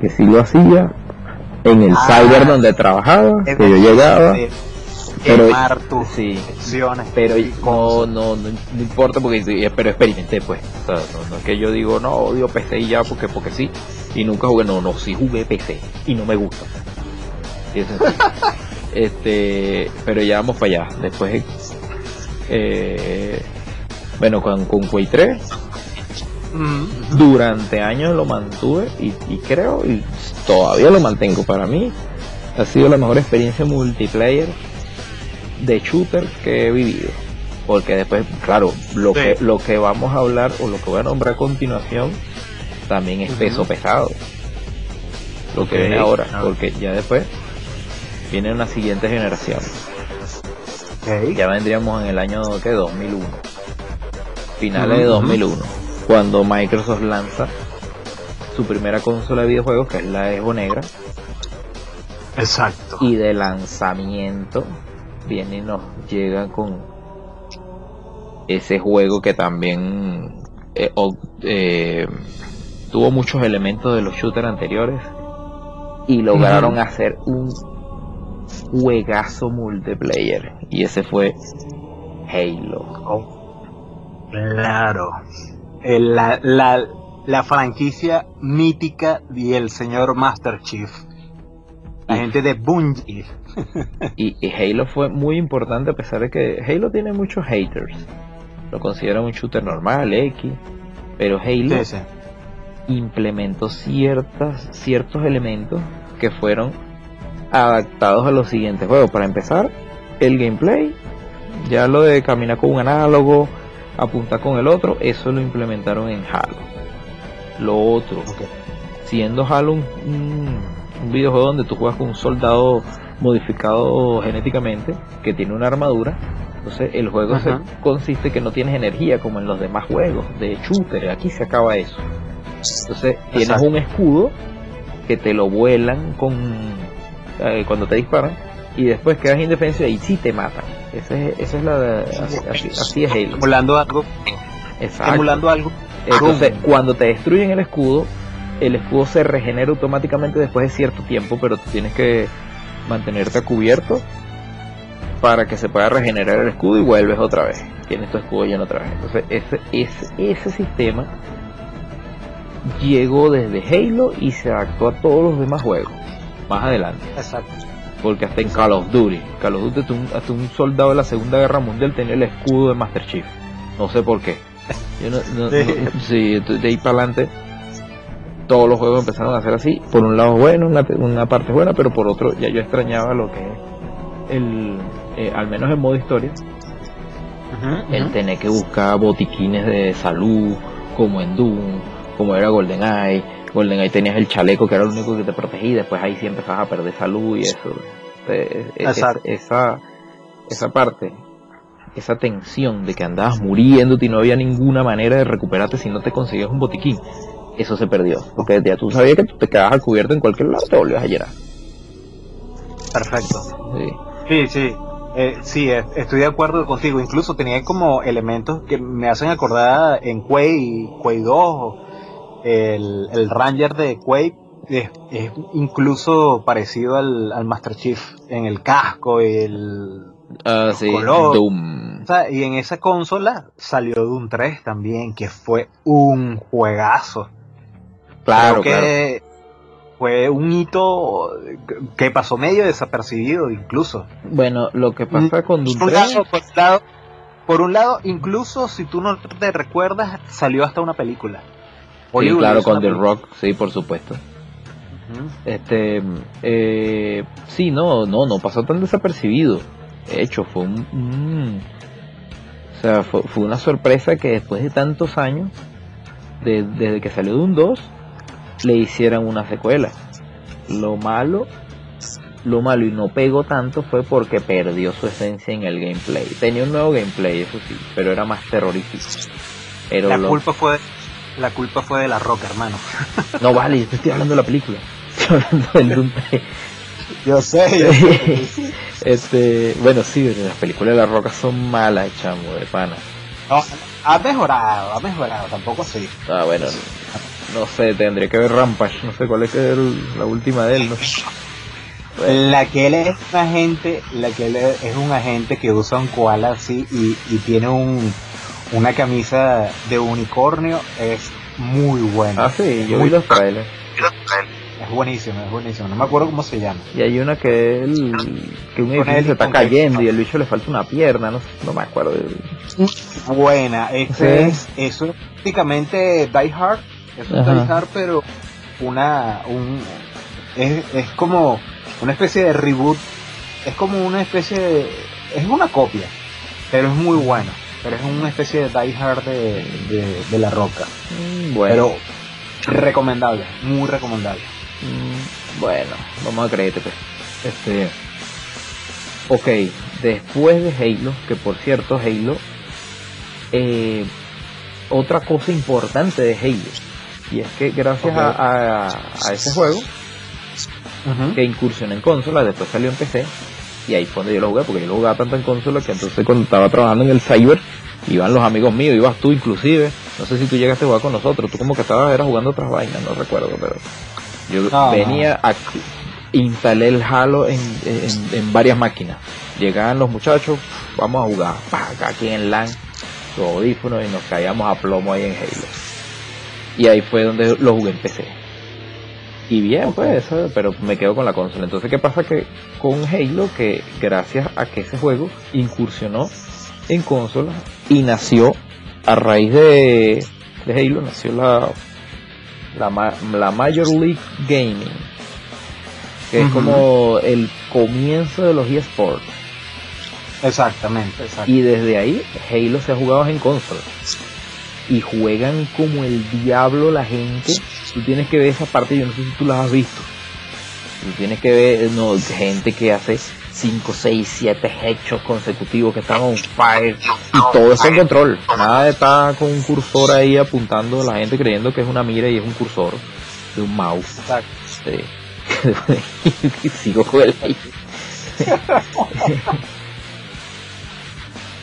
que sí lo hacía en el ah, cyber donde trabajaba, que yo llegaba. Pero sí, pero no, no, no, importa porque pero experimenté pues. No, es que yo digo no odio PC y ya porque porque sí y nunca jugué no no sí jugué PC y no me gusta. Este pero ya vamos para allá. Después eh, bueno, con, con Quake 3 mm. durante años lo mantuve y, creo y todavía lo mantengo. Para mí ha sido la mejor experiencia multiplayer de shooter que he vivido porque después claro lo que lo que vamos a hablar o lo que voy a nombrar a continuación también es peso pesado lo que viene ahora porque ya después viene una siguiente generación ya vendríamos en el año que 2001. Finales de 2001. Cuando Microsoft lanza su primera consola de videojuegos, que es la Evo Negra. Exacto. Y de lanzamiento viene y nos llega con ese juego que también eh, eh, tuvo muchos elementos de los shooters anteriores y lograron hacer un juegazo multiplayer y ese fue Halo. Oh, claro. la, la, la, franquicia mítica y el señor Master Chief. La gente de Bungie. Y, Halo fue muy importante a pesar de que Halo tiene muchos haters. Lo consideran un shooter normal, X. Pero Halo implementó ciertas, ciertos elementos que fueron adaptados a los siguientes juegos. Para empezar, el gameplay, ya lo de caminar con un análogo, apuntar con el otro, eso lo implementaron en Halo. Lo otro, siendo Halo un, videojuego donde tú juegas con un soldado modificado genéticamente que tiene una armadura, entonces el juego se consiste que no tienes energía como en los demás juegos de shooter, aquí se acaba eso. Entonces tienes un escudo que te lo vuelan con eh, cuando te disparan y después quedas indefensa y sí te matan. Esa es, es la así, es Halo. Emulando algo. Exacto. Emulando algo. Entonces, cuando te destruyen el escudo, el escudo se regenera automáticamente después de cierto tiempo, pero tú tienes que mantenerte cubierto para que se pueda regenerar el escudo y vuelves otra vez. Tienes tu escudo lleno otra vez. Entonces, ese, ese, ese sistema llegó desde Halo y se adaptó a todos los demás juegos más adelante. Exacto. Porque hasta en Call of Duty, Call of Duty hasta un, soldado de la Segunda Guerra Mundial tenía el escudo de Master Chief. No sé por qué. sí. de ahí para adelante todos los juegos empezaron a ser así. Por un lado bueno, una, parte buena, pero por otro ya yo extrañaba lo que es el, eh, al menos en modo historia, el tener que buscar botiquines de salud, como en Doom, como era GoldenEye, GoldenEye tenías el chaleco que era lo único que te protegía, después ahí sí empezabas a perder salud y eso. esa, esa parte, esa tensión de que andabas muriéndote y no había ninguna manera de recuperarte si no te conseguías un botiquín, eso se perdió. Porque ya tú sabías que te quedabas cubierto en cualquier lado, te volvías a llenar. Perfecto. Sí, sí. sí. Eh, sí, estoy de acuerdo contigo. Incluso tenía como elementos que me hacen acordar en Quay, Quay 2 el, el Ranger de Quake es, incluso parecido al, Master Chief en el casco y el ah, color. y en esa consola salió Doom 3 también, que fue un juegazo. Claro, que fue un hito que pasó medio desapercibido incluso. Bueno, lo que pasa mm, con 3... por, un lado, por un lado, incluso si tú no te recuerdas, salió hasta una película. Sí, claro, con The Rock, sí, por supuesto. Este, eh, sí, no, no, no pasó tan desapercibido. De hecho, fue un, o sea, fue, una sorpresa que después de tantos años, desde que salió de un 2, le hicieran una secuela. Lo malo, lo malo y no pegó tanto fue porque perdió su esencia en el gameplay. Tenía un nuevo gameplay, eso sí, pero era más terrorífico. Pero la culpa fue la culpa fue de la roca, hermano. No vale, yo estoy hablando de la película. Estoy hablando del Doom Yo sé, yo sé. este, bueno, sí, las películas de la roca son malas, chamo, de pana. No, ha mejorado, ha mejorado, tampoco así. Ah, bueno, no, sé, tendría que ver Rampage, no sé cuál es la última de él, no La que él es un agente, la que él es un agente que usa un koala así y, y tiene un, una camisa de unicornio es muy buena. Ah, sí, yo vi los trailers. Es buenísimo, es buenísimo. No me acuerdo cómo se llama. Y hay una que él, que un edificio se está cayendo y el bicho le falta una pierna, no, no me acuerdo. Buena, este es, eso es prácticamente Die Hard, es pero una, un, es, es como una especie de reboot, es como una especie de, es una copia, pero es muy buena pero es una especie de Die Hard de, de, la roca. Mm, bueno. Pero recomendable, muy recomendable. Mm, bueno, vamos a creerte pues. Este. Ok, después de Halo, que por cierto Halo, eh, otra cosa importante de Halo, y es que gracias a, a, ese juego, que incursionó en consola, después salió en PC, y ahí fue donde yo lo jugué, porque yo lo jugaba tanto en consola que entonces cuando estaba trabajando en el cyber, iban los amigos míos, ibas tú inclusive, no sé si tú llegaste a jugar con nosotros, tú como que estabas era jugando otras vainas, no recuerdo, pero yo venía a instalé el Halo en, en, varias máquinas. Llegaban los muchachos, vamos a jugar, acá aquí en LAN, los audífonos y nos caíamos a plomo ahí en Halo. Y ahí fue donde lo jugué en PC. Y bien, pues, eso, pero me quedo con la consola. Entonces, ¿qué pasa? Que con Halo, que gracias a que ese juego incursionó en consola y nació a raíz de, de Halo, nació la, la, la Major League Gaming, que es como el comienzo de los eSports. Exactamente, exacto. Y desde ahí Halo se ha jugado en consola. Y juegan como el diablo la gente. Tú tienes que ver esa parte, yo no sé si tú la has visto. Tú tienes que ver no, gente que hace 5, 6, 7 hechos consecutivos que están on fire y todo eso en control. Nada de estar con un cursor ahí apuntando a la gente creyendo que es una mira y es un cursor de un mouse. Exacto. Sí. Sigo con el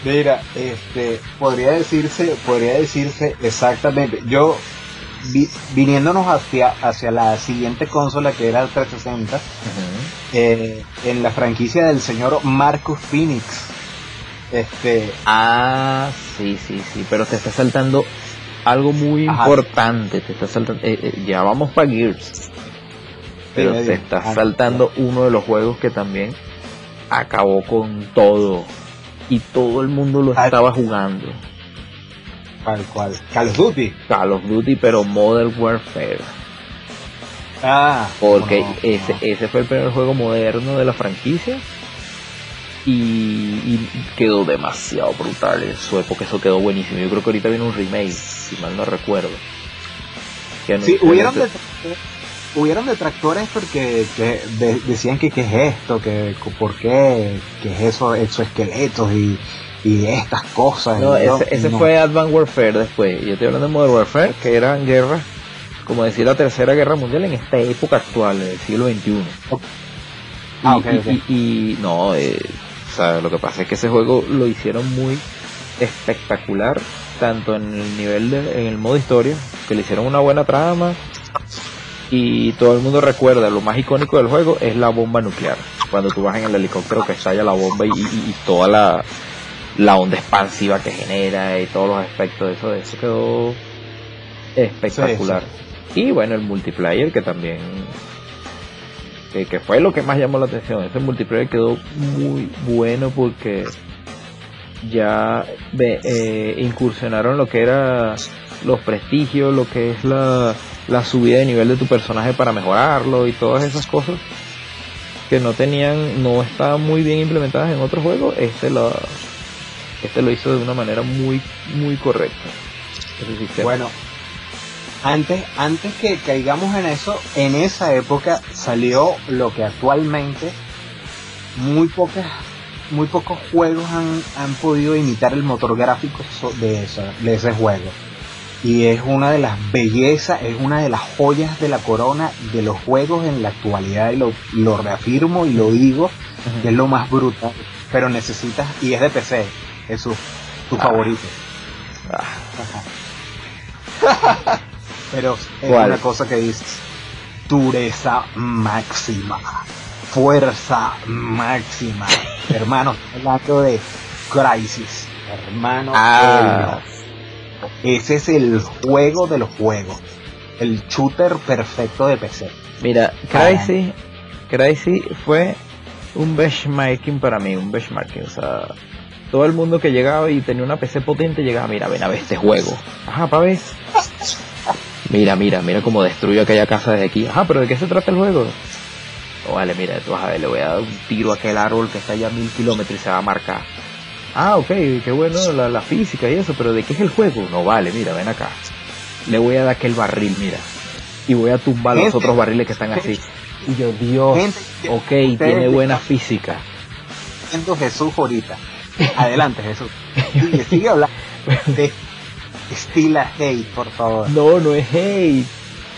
Mira, este, podría decirse, podría decirse exactamente. Yo viniéndonos hacia hacia la siguiente consola que era el 360, eh, en la franquicia del señor Marcus Phoenix. Este. Ah, sí, sí, sí, pero te está saltando algo muy importante. Te está saltando, eh, eh, ya vamos para Gears, pero te está ah, saltando uno de los juegos que también acabó con todo y todo el mundo lo estaba jugando. ¿Cuál, cual Call of Duty. Call of Duty, pero Modern Warfare. Ah. Porque ese, ese fue el primer juego moderno de la franquicia. Y, quedó demasiado brutal en su época, eso quedó buenísimo. Yo creo que ahorita viene un remake, si mal no recuerdo. sí, hubieron, hubieron detractores porque decían que qué es esto, que por qué, que es eso, exoesqueletos y, y estas cosas. No, ese, fue Advanced Warfare después. Yo estoy hablando de Modern Warfare, que eran guerras, como decir la tercera guerra mundial en esta época actual, del siglo XXI. Ah, y, no, eh, o sea, lo que pasa es que ese juego lo hicieron muy espectacular, tanto en el nivel de, en el modo historia, que le hicieron una buena trama, y todo el mundo recuerda, lo más icónico del juego es la bomba nuclear. Cuando tú vas en el helicóptero que estalla la bomba y, toda la, la, onda expansiva que genera y todos los aspectos de eso, de eso quedó espectacular. Y bueno, el multiplayer que también, que, fue lo que más llamó la atención. Ese multiplayer quedó muy bueno porque ya eh, incursionaron lo que era los prestigios, lo que es la la subida de nivel de tu personaje para mejorarlo y todas esas cosas que no tenían, no estaban muy bien implementadas en otros juegos, este lo, este lo hizo de una manera muy, muy correcta. Bueno, antes, antes que caigamos en eso, en esa época salió lo que actualmente muy pocas muy pocos juegos han, han podido imitar el motor gráfico de, de ese juego y es una de las bellezas, es una de las joyas de la corona de los juegos en la actualidad y lo, lo reafirmo y lo digo, que es lo más brutal, pero necesitas, y es de PC, es tu ah. favorito. Ah. pero es una cosa que dice, dureza máxima, fuerza máxima, hermano, hablando de Crisis, hermano. Ah. Ese es el juego de los juegos. El shooter perfecto de PC. Mira, Crazy, Crazy fue un benchmarking para mí, un benchmarking. O sea, todo el mundo que llegaba y tenía una PC potente llegaba, mira, ven a ver este juego. Ajá, pa' ver. Mira, mira, mira cómo destruyo aquella casa desde aquí. Ajá, pero ¿de qué se trata el juego? Oh, vale, mira, tú vas a ver, le voy a dar un tiro a aquel árbol que está allá a mil kilómetros y se va a marcar. Ah, ok, qué bueno la, física y eso, pero ¿de qué es el juego? No vale, mira, ven acá. Le voy a dar aquel barril, mira. Y voy a tumbar los otros barriles que están así. Y yo, Dios, ok, tiene buena física. Siento Jesús ahorita. Adelante, Jesús. Sigue, sigue hablando de estila hate, por favor. No, no es hate.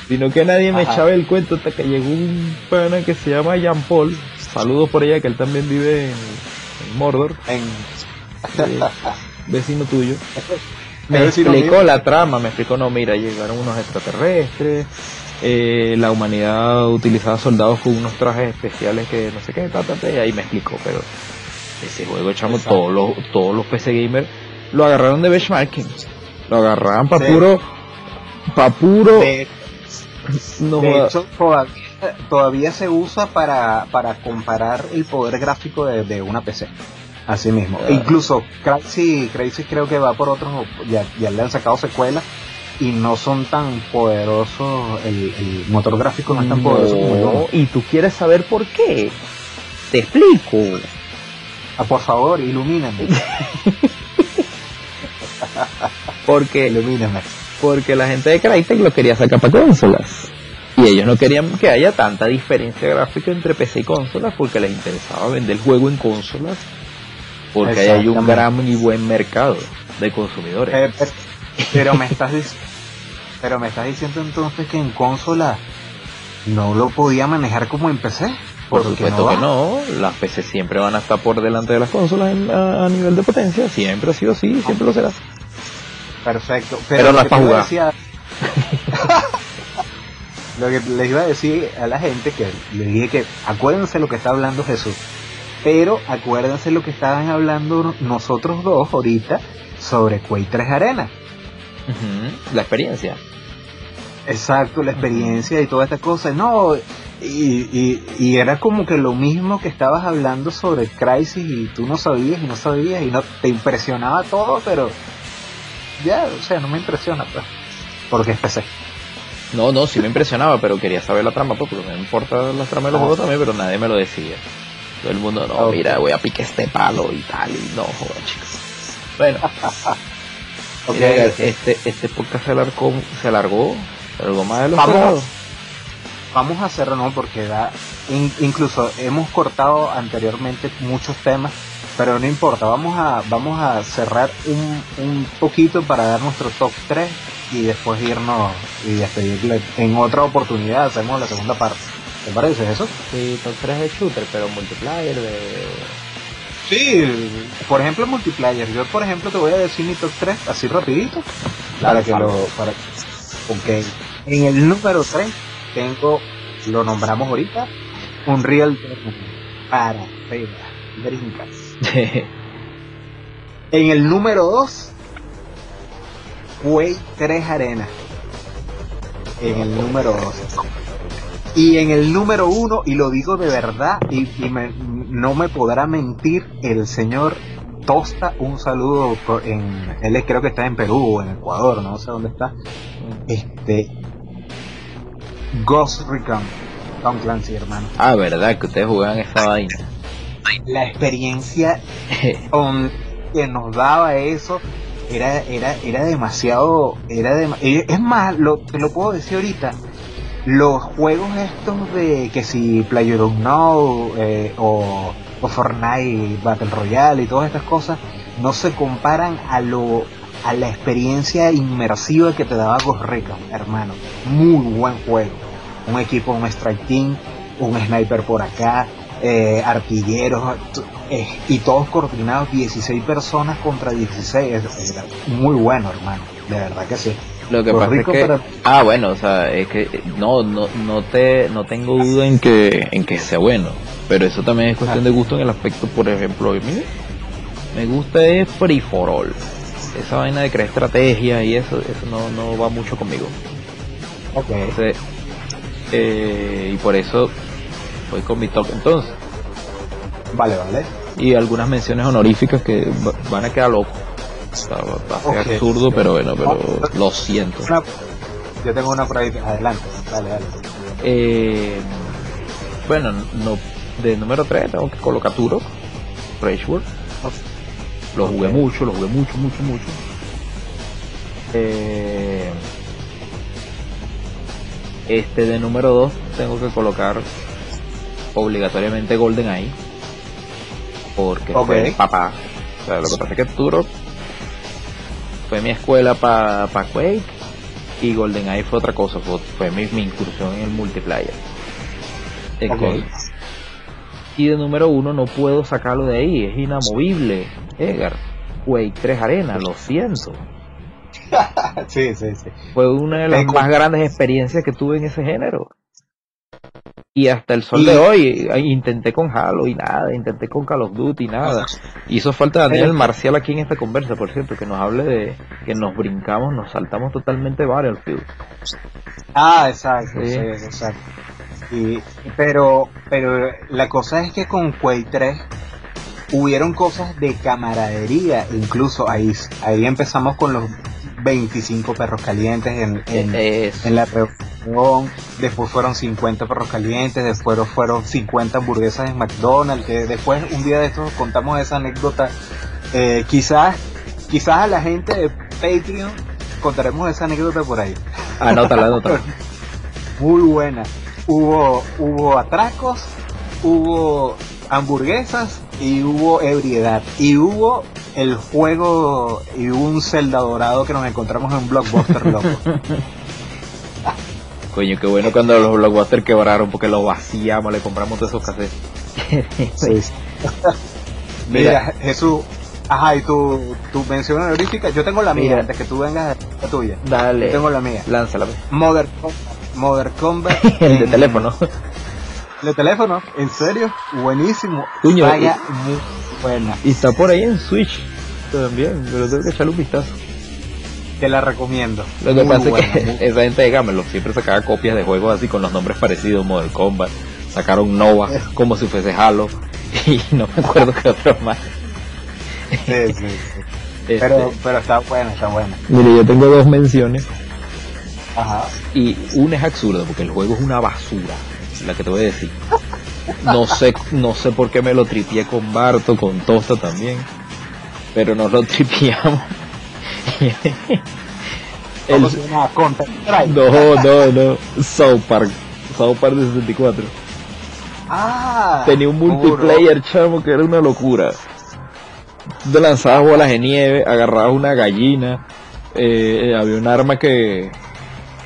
Sino que nadie me echaba el cuento hasta que llegó un pana que se llama Jean Paul. Saludos por ella, que él también vive en, en Mordor. En vecino tuyo. Me explicó la trama, me explicó, no, mira, llegaron unos extraterrestres, eh, la humanidad utilizaba soldados con unos trajes especiales que no sé qué, y ahí me explicó, pero ese juego, echamos todos los, todos los PC gamers lo agarraron de benchmarking, lo agarraban para puro, para puro... De, hecho, todavía, se usa para, para comparar el poder gráfico de, de una PC. Así mismo. incluso Crazy, Crazy creo que va por otros, ya, ya le han sacado secuelas y no son tan poderosos, el, motor gráfico no es tan poderoso como yo. Y tú quieres saber por qué. Te explico. Ah, por favor, ilumíname. porque, ilumíname. porque la gente de Crytek lo quería sacar para consolas. Y ellos no querían que haya tanta diferencia gráfica entre PC y consolas porque les interesaba vender el juego en consolas porque ahí hay un gran y buen mercado de consumidores. Eh, pero, me estás pero me estás diciendo entonces que en consola no lo podía manejar como en PC. Por supuesto que no, las PC siempre van a estar por delante de las consolas a, nivel de potencia, siempre ha sido así, siempre lo será. Perfecto, pero, no es para jugar. lo que les iba a decir a la gente que le dije que acuérdense lo que está hablando Jesús, pero acuérdense lo que estaban hablando nosotros dos ahorita sobre Quake 3 Arena. La experiencia. Exacto, la experiencia y toda esta cosa. No, y, y, era como que lo mismo que estabas hablando sobre Crisis y tú no sabías y no sabías y no te impresionaba todo, pero ya, o sea, no me impresiona, pues, porque es PC. No, no, sí me impresionaba, pero quería saber la trama, pues, porque me importa la trama de los ah. juegos también, pero nadie me lo decía. Todo el mundo, no, mira, voy a pique este palo y tal, y no, joder, chicos. Bueno, okay. este, este podcast se alargó, se alargó, se alargó más de los vamos, vamos a hacerlo, ¿no? Porque da, incluso hemos cortado anteriormente muchos temas, pero no importa, vamos a, vamos a cerrar un, un poquito para dar nuestro top 3 y después irnos y despedirle. En otra oportunidad hacemos la segunda parte. ¿Te parece eso? Sí, top 3 de shooter, pero multiplayer de... Sí, por ejemplo multiplayer. Yo por ejemplo te voy a decir mi top 3 así rapidito. Para que lo... Para, ok. En el número 3 tengo, lo nombramos ahorita, un Real para brincas. en el número 2, Quake 3 Arena. En el número 2. Y en el número 1, y lo digo de verdad, y, no me podrá mentir el señor Tosta, un saludo en, él creo que está en Perú o en Ecuador, no sé dónde está. Este Ghost Recon, Tom Clancy, hermano. Ah, verdad que ustedes jugaban esa vaina. La experiencia que nos daba eso era era era demasiado era es más lo te lo puedo decir ahorita los juegos estos de que si PlayerUnknown eh, o, o Fortnite Battle Royale y todas estas cosas no se comparan a lo a la experiencia inmersiva que te daba Ghost Recon, hermano. Muy buen juego. Un equipo, un strike team, un sniper por acá, eh, artilleros eh, y todos coordinados, 16 personas contra 16. muy bueno, hermano. De verdad que sí. Lo que pasa es que ah bueno, o sea, es que no no no te no tengo duda en que en que sea bueno, pero eso también es cuestión de gusto en el aspecto, por ejemplo, mire, me gusta es free for all esa vaina de crear estrategia y eso, eso no, no va mucho conmigo. Ok. Eh, y por eso voy con mi top entonces. Vale, vale. Y algunas menciones honoríficas que van a quedar locos. A ser absurdo, pero bueno, pero lo siento. yo tengo una por ahí, adelante, dale, dale. Eh, bueno, no, de número 3 tengo que colocar Turo, Rage World. Lo jugué mucho, lo jugué mucho, mucho, mucho. Eh, este de número 2 tengo que colocar obligatoriamente Golden Eye. Porque fue papá. O sea, lo que pasa es que Turo fue mi escuela para pa Quake y Golden Eye fue otra cosa, fue, mi, incursión en el multiplayer. Y de número uno no puedo sacarlo de ahí, es inamovible. Edgar, Quake 3 Arena, lo siento. sí, sí, sí. Fue una de las más grandes experiencias que tuve en ese género. Y hasta el sol de hoy intenté con Halo y nada, intenté con Call of Duty y nada. Hizo falta Daniel Marcial aquí en esta conversa, por cierto, que nos hable de que nos brincamos, nos saltamos totalmente Battlefield. Ah, exacto, sí, exacto. Y, pero, pero la cosa es que con Quake 3 hubieron cosas de camaradería, incluso ahí, ahí empezamos con los 25 perros calientes en, en, la después fueron 50 perros calientes, después fueron 50 hamburguesas en McDonald's, que después un día de estos contamos esa anécdota. Eh, quizás, quizás a la gente de Patreon contaremos esa anécdota por ahí. Anótala, anótala. Muy buena. Hubo, hubo atracos, hubo hamburguesas y hubo ebriedad. Y hubo el juego y un Zelda dorado que nos encontramos en un blockbuster loco. Coño, qué bueno cuando los blockbusters quebraron porque los vaciamos, le compramos todos esos cassettes. Mira, Jesús, ajá, y tu, tu mención honorífica, yo tengo la mía, antes que tú vengas la tuya. Dale. Yo tengo la mía. Lánzala. Pues. Modern Combat. Modern Combat. el de teléfono. De teléfono, en serio, buenísimo. Coño, Vaya, muy buena. Y está por ahí en Switch también, pero tengo que echarle un vistazo. Te la recomiendo. Lo que pasa es que esa gente de Gamelot siempre sacaba copias de juegos así con los nombres parecidos, Model Combat. Sacaron Nova como si fuese Halo y no me acuerdo qué otro más. Sí, sí, sí. Este, pero, pero está buena, está buena. Mire, yo tengo dos menciones. Ajá. Y una es absurda porque el juego es una basura, la que te voy a decir. No sé, no sé por qué me lo tripié con Barto, con Tosta también, pero nos lo tripiamos el... No, no, no. South Park. South Park de 64. Ah, Tenía un multiplayer, chamo, que era una locura. Tú lanzabas bolas de nieve, agarrabas una gallina. Eh, había un arma que,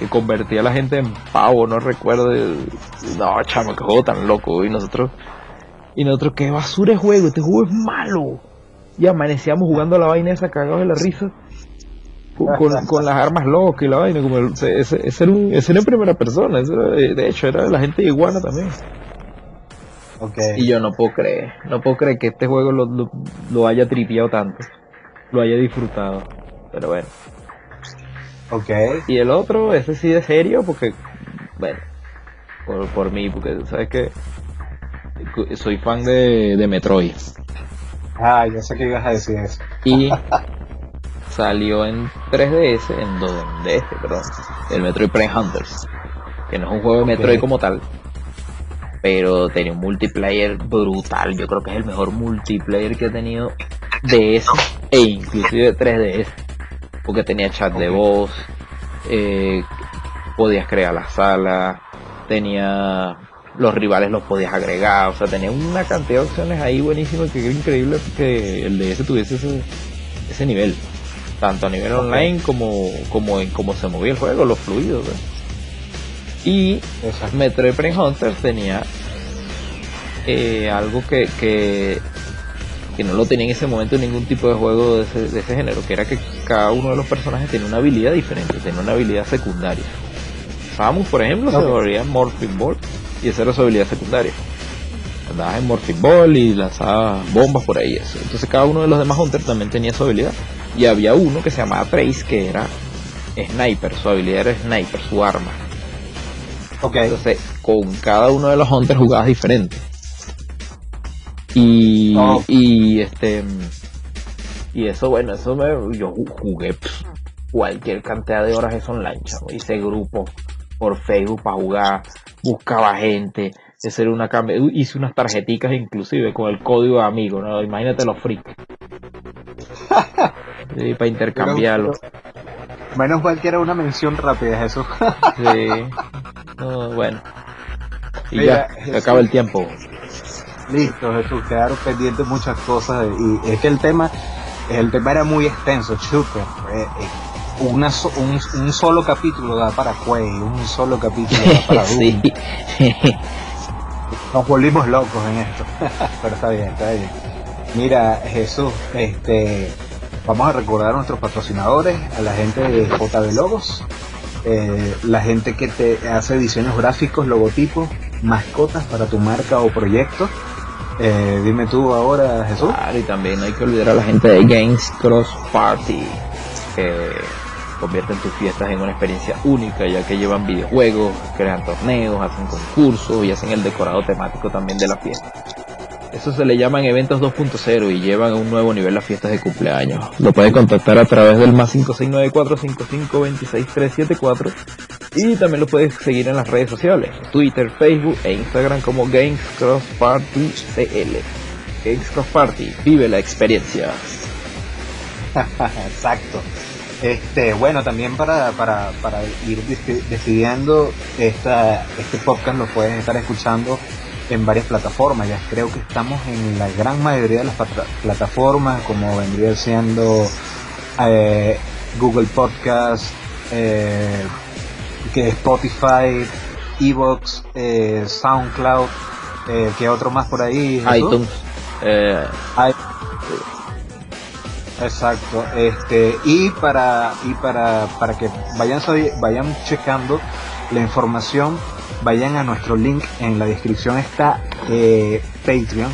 que convertía a la gente en pavo, no recuerdo. No, chamo, qué juego tan loco. Y nosotros, y nosotros, qué basura de juego, este juego es malo. Y amanecíamos jugando a la vaina esa cagados de la risa con, las armas locas y la vaina, como ese, ese, era un, ese era en primera persona, de hecho era la gente de iguana también. Okay. Y yo no puedo creer, no puedo creer que este juego lo, lo, haya tripiado tanto, lo haya disfrutado, pero bueno. Okay. Y el otro, ese sí de serio, porque, bueno, por, por mí, porque sabes que soy fan de, de Metroid. Ah, yo sé que ibas a decir eso. Y salió en 3DS, en 2DS, perdón, el Metroid Prime Hunters, que no es un juego de Metroid como tal, pero tenía un multiplayer brutal, yo creo que es el mejor multiplayer que he tenido DS e inclusive 3DS, porque tenía chat de voz, eh, podías crear la sala, tenía los rivales los podías agregar, o sea, tenía una cantidad de opciones ahí buenísimas que era increíble que el DS tuviese ese, ese nivel tanto a nivel online como, como en cómo se movía el juego, los fluidos. Y Metroid Prime Hunter tenía eh, algo que, que, no lo tenía en ese momento ningún tipo de juego de ese, de ese género, que era que cada uno de los personajes tenía una habilidad diferente, tenía una habilidad secundaria. Samus, por ejemplo, se volvía Morphing Ball y esa era su habilidad secundaria. Andabas en Morphing Ball y lanzabas bombas por ahí. Eso. Entonces cada uno de los demás Hunters también tenía su habilidad. Y había uno que se llamaba Trace, que era sniper, su habilidad era sniper, su arma. Okay. Entonces, con cada uno de los hunters jugabas diferente. Y, oh. y este y eso bueno, eso me, yo jugué cualquier cantidad de horas eso online, chavo. Hice grupo por Facebook para jugar, buscaba gente, hacer una hice unas tarjeticas inclusive con el código de amigo, ¿no? Imagínate los freaks. Sí, para intercambiarlo. Menos mal que era una mención rápida, eso. sí. bueno. Y ya, se acaba el tiempo. Listo, Jesús, quedaron pendientes muchas cosas y es que el tema, el tema era muy extenso, chupe. Eh, una un, solo capítulo da para Quay, un solo capítulo da para Doom. Nos volvimos locos en esto, pero está bien, está bien. Mira, Jesús, este, vamos a recordar a nuestros patrocinadores, a la gente de JB Logos, eh, la gente que te hace diseños gráficos, logotipos, mascotas para tu marca o proyecto. Eh, dime tú ahora, Jesús. y también no hay que olvidar a la gente de Games Cross Party, que convierten tus fiestas en una experiencia única, ya que llevan videojuegos, crean torneos, hacen concursos y hacen el decorado temático también de la fiesta. Eso se le llaman eventos 2.0 y llevan a un nuevo nivel las fiestas de cumpleaños. Lo puedes contactar a través del más 5694 5526 374 Y también lo puedes seguir en las redes sociales, Twitter, Facebook e Instagram como Games Cross Party CL. Games Cross Party, vive la experiencia. Exacto. Este, bueno, también para, para, para ir decidiendo, esta, este podcast lo puedes estar escuchando en varias plataformas. Ya creo que estamos en la gran mayoría de las plataformas, como vendría siendo eh, Google Podcast, eh, que Spotify, Evox, eh, SoundCloud, eh, que otro más por ahí. iTunes. Eh, Exacto, este y para y para para que vayan vayan checando la información, vayan a nuestro link en la descripción está eh, Patreon.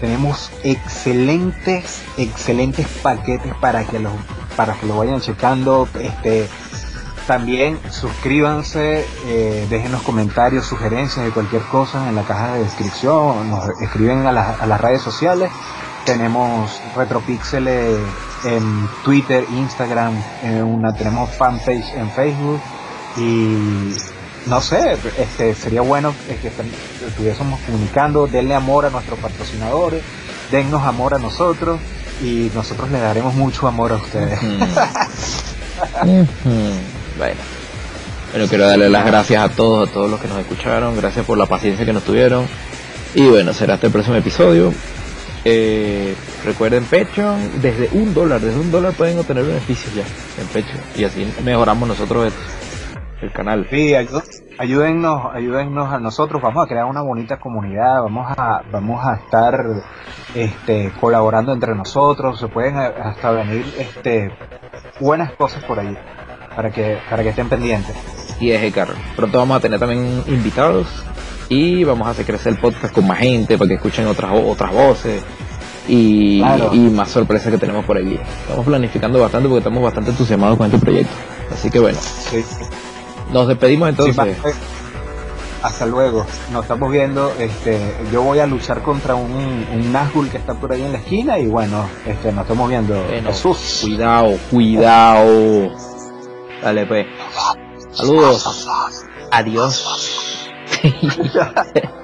Tenemos excelentes excelentes paquetes para que los para que lo vayan checando, este también suscríbanse, eh, dejen los comentarios, sugerencias de cualquier cosa en la caja de descripción, nos escriben a, a las redes sociales. Tenemos Retropixel en Twitter, Instagram, en una, tenemos fanpage en Facebook y no sé, este sería bueno que estuviésemos comunicando, denle amor a nuestros patrocinadores, dennos amor a nosotros y nosotros le daremos mucho amor a ustedes. bueno. Bueno, quiero darle las gracias a todos, a todos los que nos escucharon, gracias por la paciencia que nos tuvieron. Y bueno, será hasta el próximo episodio. Eh, recuerden Patreon, desde un dólar, desde un dólar pueden obtener beneficios ya en Patreon. Y así mejoramos nosotros el, canal. Sí, ayúdennos, ayúdennos a nosotros, vamos a crear una bonita comunidad, vamos a, vamos a estar este, colaborando entre nosotros, se pueden hasta venir este, buenas cosas por ahí para que, para que estén pendientes. Y es Carlos. Pronto vamos a tener también invitados y vamos a hacer crecer el podcast con más gente para que escuchen otras otras voces y, más sorpresas que tenemos por aquí. Estamos planificando bastante porque estamos bastante entusiasmados con este proyecto. Así que bueno. Nos despedimos entonces. hasta luego. Nos estamos viendo. Este, yo voy a luchar contra un, un Nazgul que está por ahí en la esquina y bueno, este, nos estamos viendo. Jesús. Cuidado, cuidado. Dale pues. Saludos. Adiós.